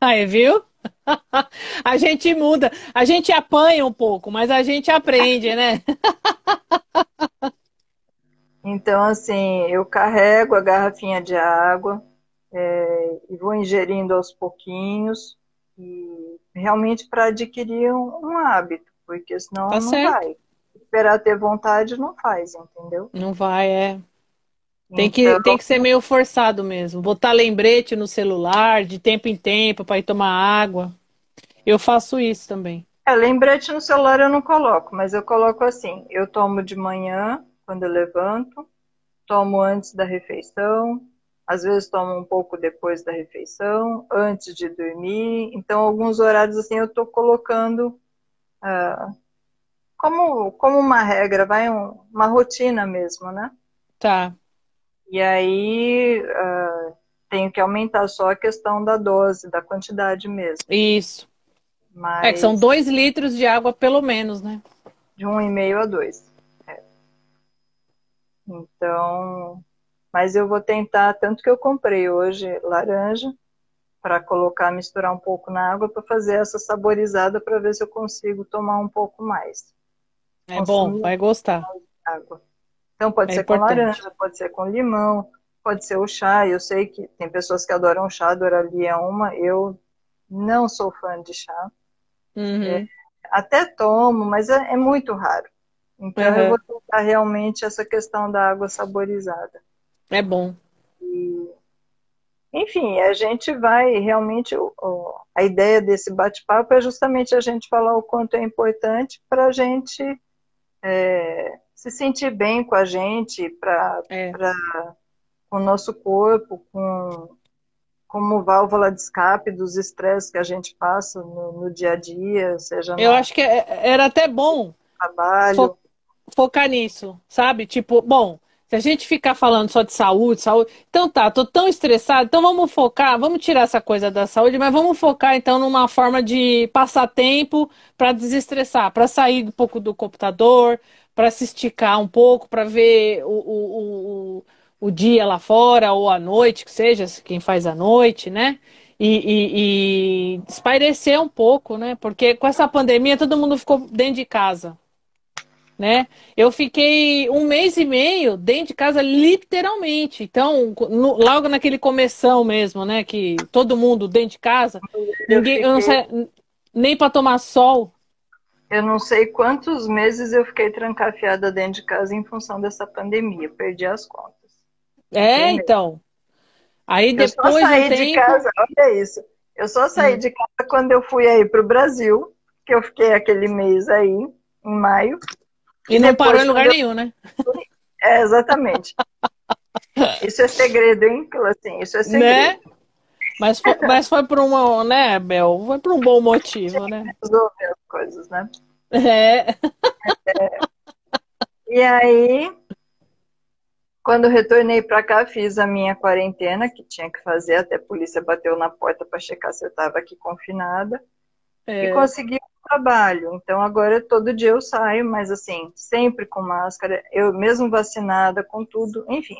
Aí, viu? A gente muda, a gente apanha um pouco, mas a gente aprende, né? Então, assim, eu carrego a garrafinha de água é, e vou ingerindo aos pouquinhos, e realmente para adquirir um, um, hábito, porque senão tá não certo. vai. Esperar ter vontade não faz, entendeu? Não vai, é. Tem que, então... tem que ser meio forçado mesmo. Botar lembrete no celular de tempo em tempo para ir tomar água. Eu faço isso também. É, lembrete no celular eu não coloco, mas eu coloco assim: eu tomo de manhã, quando eu levanto, tomo antes da refeição, às vezes tomo um pouco depois da refeição, antes de dormir. Então, alguns horários assim eu estou colocando uh, como, como uma regra, vai um, uma rotina mesmo, né? Tá. E aí uh, tenho que aumentar só a questão da dose, da quantidade mesmo. Isso. Mas... É que são dois litros de água pelo menos, né? De um e meio a dois. É. Então, mas eu vou tentar, tanto que eu comprei hoje laranja para colocar, misturar um pouco na água para fazer essa saborizada para ver se eu consigo tomar um pouco mais. É bom, vai gostar. Água. Então pode é ser importante. com laranja, pode ser com limão, pode ser o chá. Eu sei que tem pessoas que adoram chá, adoraria é uma. Eu não sou fã de chá. Uhum. É, até tomo, mas é, é muito raro. Então uhum. eu vou tentar realmente essa questão da água saborizada. É bom. E, enfim, a gente vai realmente. A ideia desse bate-papo é justamente a gente falar o quanto é importante para a gente é, se sentir bem com a gente, para é. com o nosso corpo, com como válvula de escape dos estresses que a gente passa no, no dia a dia, seja. Eu acho que é, era até bom trabalho. Fo focar nisso, sabe? Tipo, bom, se a gente ficar falando só de saúde, saúde, então tá, tô tão estressado, então vamos focar, vamos tirar essa coisa da saúde, mas vamos focar então numa forma de passar tempo para desestressar, para sair um pouco do computador, para se esticar um pouco, para ver o, o, o, o, dia lá fora ou a noite, que seja, quem faz a noite, né? E, e, e espairecer um pouco, né? Porque com essa pandemia todo mundo ficou dentro de casa né? Eu fiquei um mês e meio dentro de casa, literalmente. Então, no, logo naquele começão mesmo, né? Que todo mundo dentro de casa, ninguém, eu não sei, nem para tomar sol. Eu não sei quantos meses eu fiquei trancafiada dentro de casa em função dessa pandemia. Perdi as contas. É, então. Aí eu depois só saí de tempo... casa, olha isso. Eu só saí hum. de casa quando eu fui aí para o Brasil, que eu fiquei aquele mês aí, em maio. E, não parou em lugar nenhum, né? É, exatamente. Isso é segredo, hein, assim, Isso é né? segredo. Né? Mas foi, mas foi por uma, né, Bel? Foi por um bom motivo, né? Resolver as coisas, né? É. é. E aí, quando retornei para cá, fiz a minha quarentena, que tinha que fazer, até a polícia bateu na porta para checar se eu estava aqui confinada. É. E consegui trabalho. Então agora todo dia eu saio, mas assim, sempre com máscara, eu mesmo vacinada, com tudo, enfim.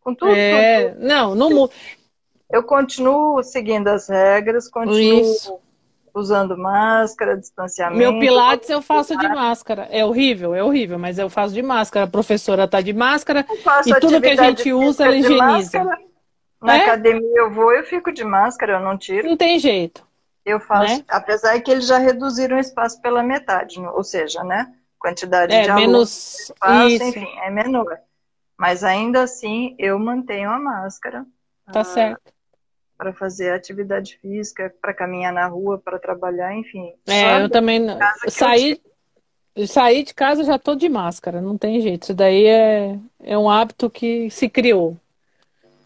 Com tudo. É, tudo. não, não Eu continuo seguindo as regras, continuo Isso. usando máscara, distanciamento. Meu pilates eu faço de máscara. É horrível, é horrível, mas eu faço de máscara. A professora tá de máscara e tudo que a gente usa ela higieniza. Na é? academia eu vou, eu fico de máscara, eu não tiro. Não tem jeito. Eu faço, né? apesar que eles já reduziram o espaço pela metade, ou seja, né? Quantidade é, de menos espaço, isso. enfim, é menor. Mas ainda assim, eu mantenho a máscara. Tá ah, certo. Para fazer atividade física, para caminhar na rua, para trabalhar, enfim. É, eu também saí, eu saí de casa já tô de máscara, não tem jeito. Isso daí é, é um hábito que se criou.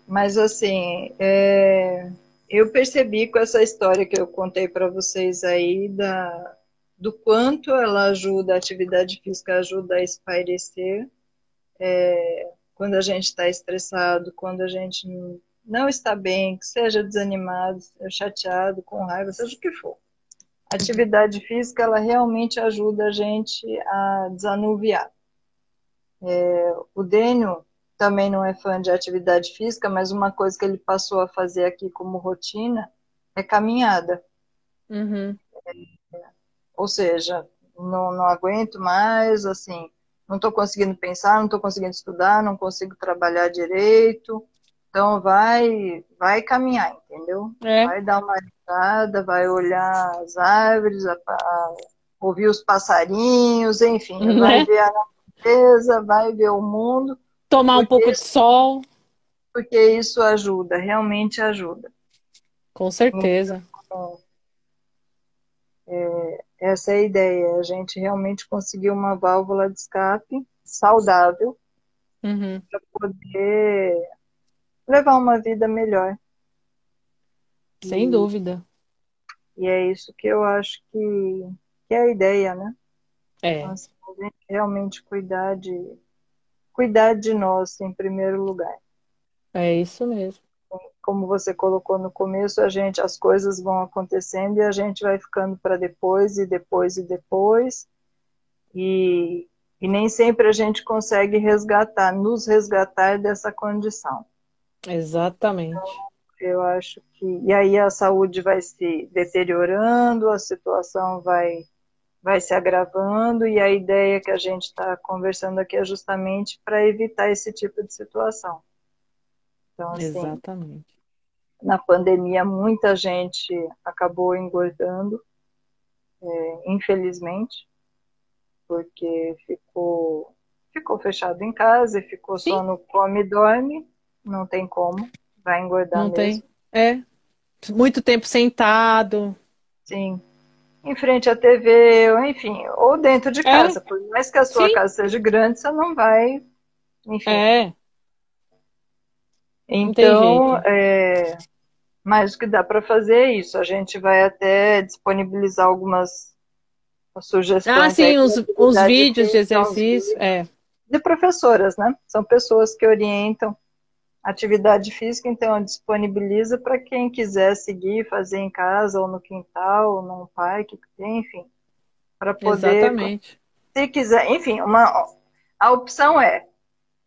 Mas assim, é eu percebi com essa história que eu contei para vocês aí da, do quanto ela ajuda, a atividade física ajuda a espairecer é, quando a gente está estressado, quando a gente não está bem, que seja desanimado, chateado, com raiva, seja o que for. A atividade física, ela realmente ajuda a gente a desanuviar. É, o Dênio, também não é fã de atividade física, mas uma coisa que ele passou a fazer aqui como rotina é caminhada. Uhum. É, ou seja, não, não aguento mais, assim, não estou conseguindo pensar, não estou conseguindo estudar, não consigo trabalhar direito. Então vai, vai caminhar, entendeu? É. Vai dar uma olhada, vai olhar as árvores, a, a, ouvir os passarinhos, enfim, né? vai ver a natureza, vai ver o mundo Tomar um pouco de sol. Porque isso ajuda, realmente ajuda. Com certeza. Então, é, essa é a ideia, a gente realmente conseguir uma válvula de escape saudável uhum. para poder levar uma vida melhor. Sem e, dúvida. E é isso que eu acho que, que é a ideia, né? É. Realmente cuidar de cuidar de nós em primeiro lugar. É isso mesmo. Como você colocou no começo, a gente as coisas vão acontecendo e a gente vai ficando para depois e depois e depois. E, e nem sempre a gente consegue resgatar, nos resgatar dessa condição. Exatamente. Então, eu acho que. E aí a saúde vai se deteriorando, a situação vai vai se agravando e a ideia que a gente está conversando aqui é justamente para evitar esse tipo de situação. Então, assim, Exatamente. Na pandemia, muita gente acabou engordando, é, infelizmente, porque ficou, ficou fechado em casa e ficou Sim. só no come e dorme, não tem como, vai engordar não mesmo. Tem. É. Muito tempo sentado. Sim. Em frente à TV, ou enfim, ou dentro de é. casa. É. Por mais que a sua Sim. casa seja grande, você não vai. Enfim. É. Então, é, mas o que dá para fazer é isso. A gente vai até disponibilizar algumas sugestões. Ah, sim, os, os vídeos de exercício. É. De professoras, né? São pessoas que orientam atividade física, então disponibiliza para quem quiser seguir, fazer em casa, ou no quintal, ou num parque, enfim. Para poder. Exatamente. Se quiser, enfim, uma, a opção é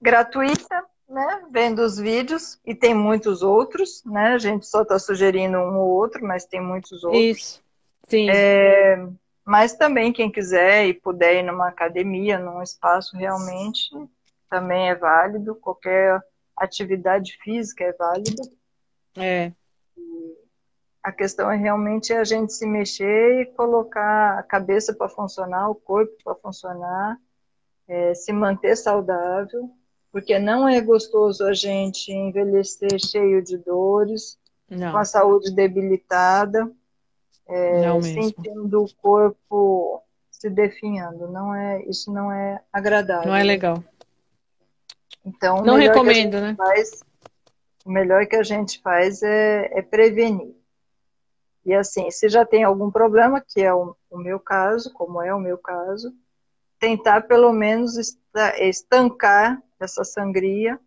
gratuita né, vendo os vídeos, e tem muitos outros, né? A gente só está sugerindo um ou outro, mas tem muitos outros. Isso, sim. É, mas também quem quiser e puder ir numa academia, num espaço realmente, também é válido. Qualquer atividade física é válida. É. A questão é realmente a gente se mexer e colocar a cabeça para funcionar, o corpo para funcionar, é, se manter saudável porque não é gostoso a gente envelhecer cheio de dores, não. com a saúde debilitada, é, sentindo o corpo se definhando. Não é, isso não é agradável. Não é legal. Então, não recomendo, né? Faz, o melhor que a gente faz é, é, prevenir. E assim, se já tem algum problema, que é o, o meu caso, como é o meu caso, tentar pelo menos estancar essa sangria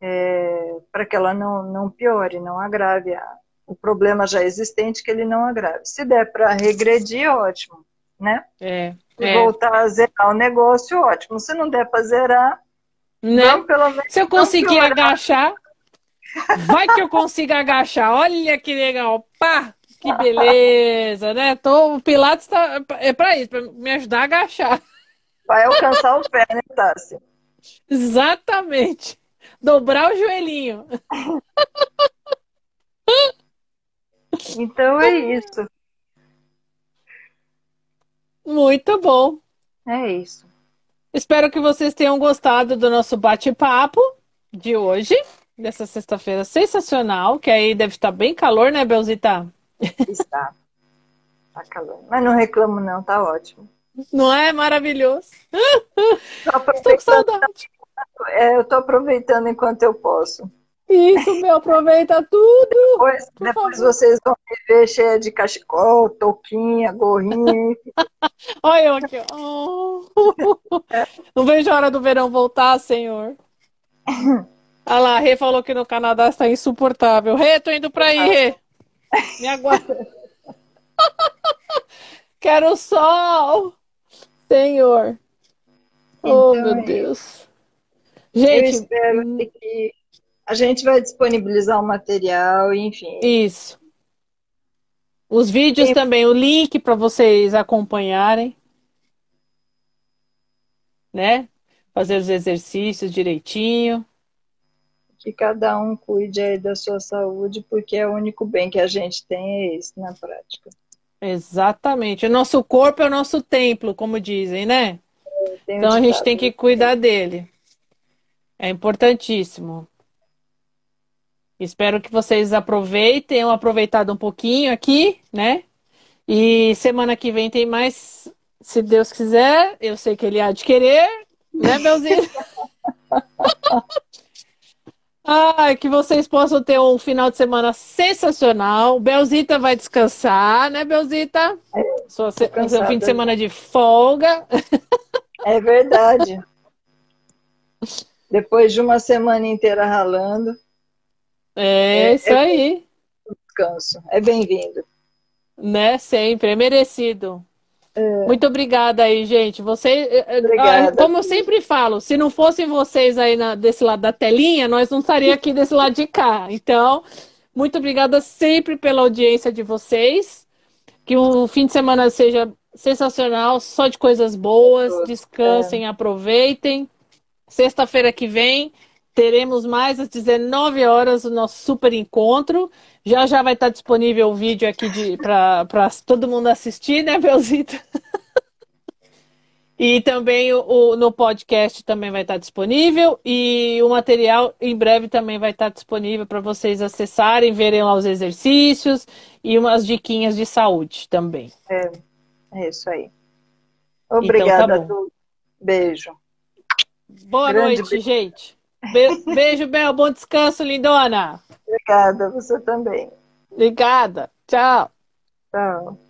é, para que ela não, não piore, não agrave a, o problema já existente, que ele não agrave. Se der para regredir, ótimo, né? É, Se é. voltar a zerar o negócio, ótimo. Se não der para zerar, né? Não, pelo menos Se eu conseguir agachar, vai que eu consiga agachar. Olha que legal, pá! Que beleza, né? Tô, o Pilates tá, é para isso, para me ajudar a agachar. Vai alcançar o pé, né, Tássia? Exatamente. Dobrar o joelhinho. Então é isso. Muito bom. É isso. Espero que vocês tenham gostado do nosso bate-papo de hoje, dessa sexta-feira sensacional, que aí deve estar bem calor, né, Belzita? Está. Tá calor. Mas não reclamo não, tá ótimo. Não é maravilhoso? Estou com saudade. É, eu estou aproveitando enquanto eu posso. Isso, meu, aproveita tudo. Depois, depois vocês vão me ver cheia de cachecol, touquinha, gorrinha. Olha eu aqui. Oh. Não vejo a hora do verão voltar, senhor. Olha lá, a Rê falou que no Canadá está insuportável. Rê, tô indo para aí, Rê. Me aguarda. Quero sol. Senhor. Oh, então, meu é Deus. Gente, eu espero hum. que a gente vai disponibilizar o material, enfim. Isso. Os vídeos Tem... também, o link para vocês acompanharem. Né? Fazer os exercícios direitinho. Que cada um cuide aí da sua saúde, porque é o único bem que a gente tem é esse na prática. Exatamente. O nosso corpo é o nosso templo, como dizem, né? Então a gente tem que cuidar dele. É importantíssimo. Espero que vocês aproveitem, tenham aproveitado um pouquinho aqui, né? E semana que vem tem mais, se Deus quiser. Eu sei que ele há de querer, né, Belzinho? Ai, que vocês possam ter um final de semana sensacional. Belzita vai descansar, né, Belzita? É, Sua se... Seu fim de semana de folga. É verdade. Depois de uma semana inteira ralando. É, é isso é aí. Descanso. É bem-vindo. Né, sempre. É merecido. É. Muito obrigada aí, gente. Você, eh, eh, obrigada. como eu sempre falo, se não fossem vocês aí na, desse lado da telinha, nós não estaríamos aqui desse lado de cá. Então, muito obrigada sempre pela audiência de vocês. Que o fim de semana seja sensacional, só de coisas boas. Descansem, é. aproveitem. Sexta-feira que vem teremos mais às 19 horas o nosso super encontro. Já já vai estar disponível o vídeo aqui para todo mundo assistir, né, Belzita? E também o, no podcast também vai estar disponível e o material em breve também vai estar disponível para vocês acessarem, verem lá os exercícios e umas diquinhas de saúde também. É, é isso aí. Obrigada, então, tá Beijo. Boa Grande noite, beijo. gente. Be beijo, Bel. Bom descanso, lindona. Obrigada, você também. Obrigada. Tchau. Tchau.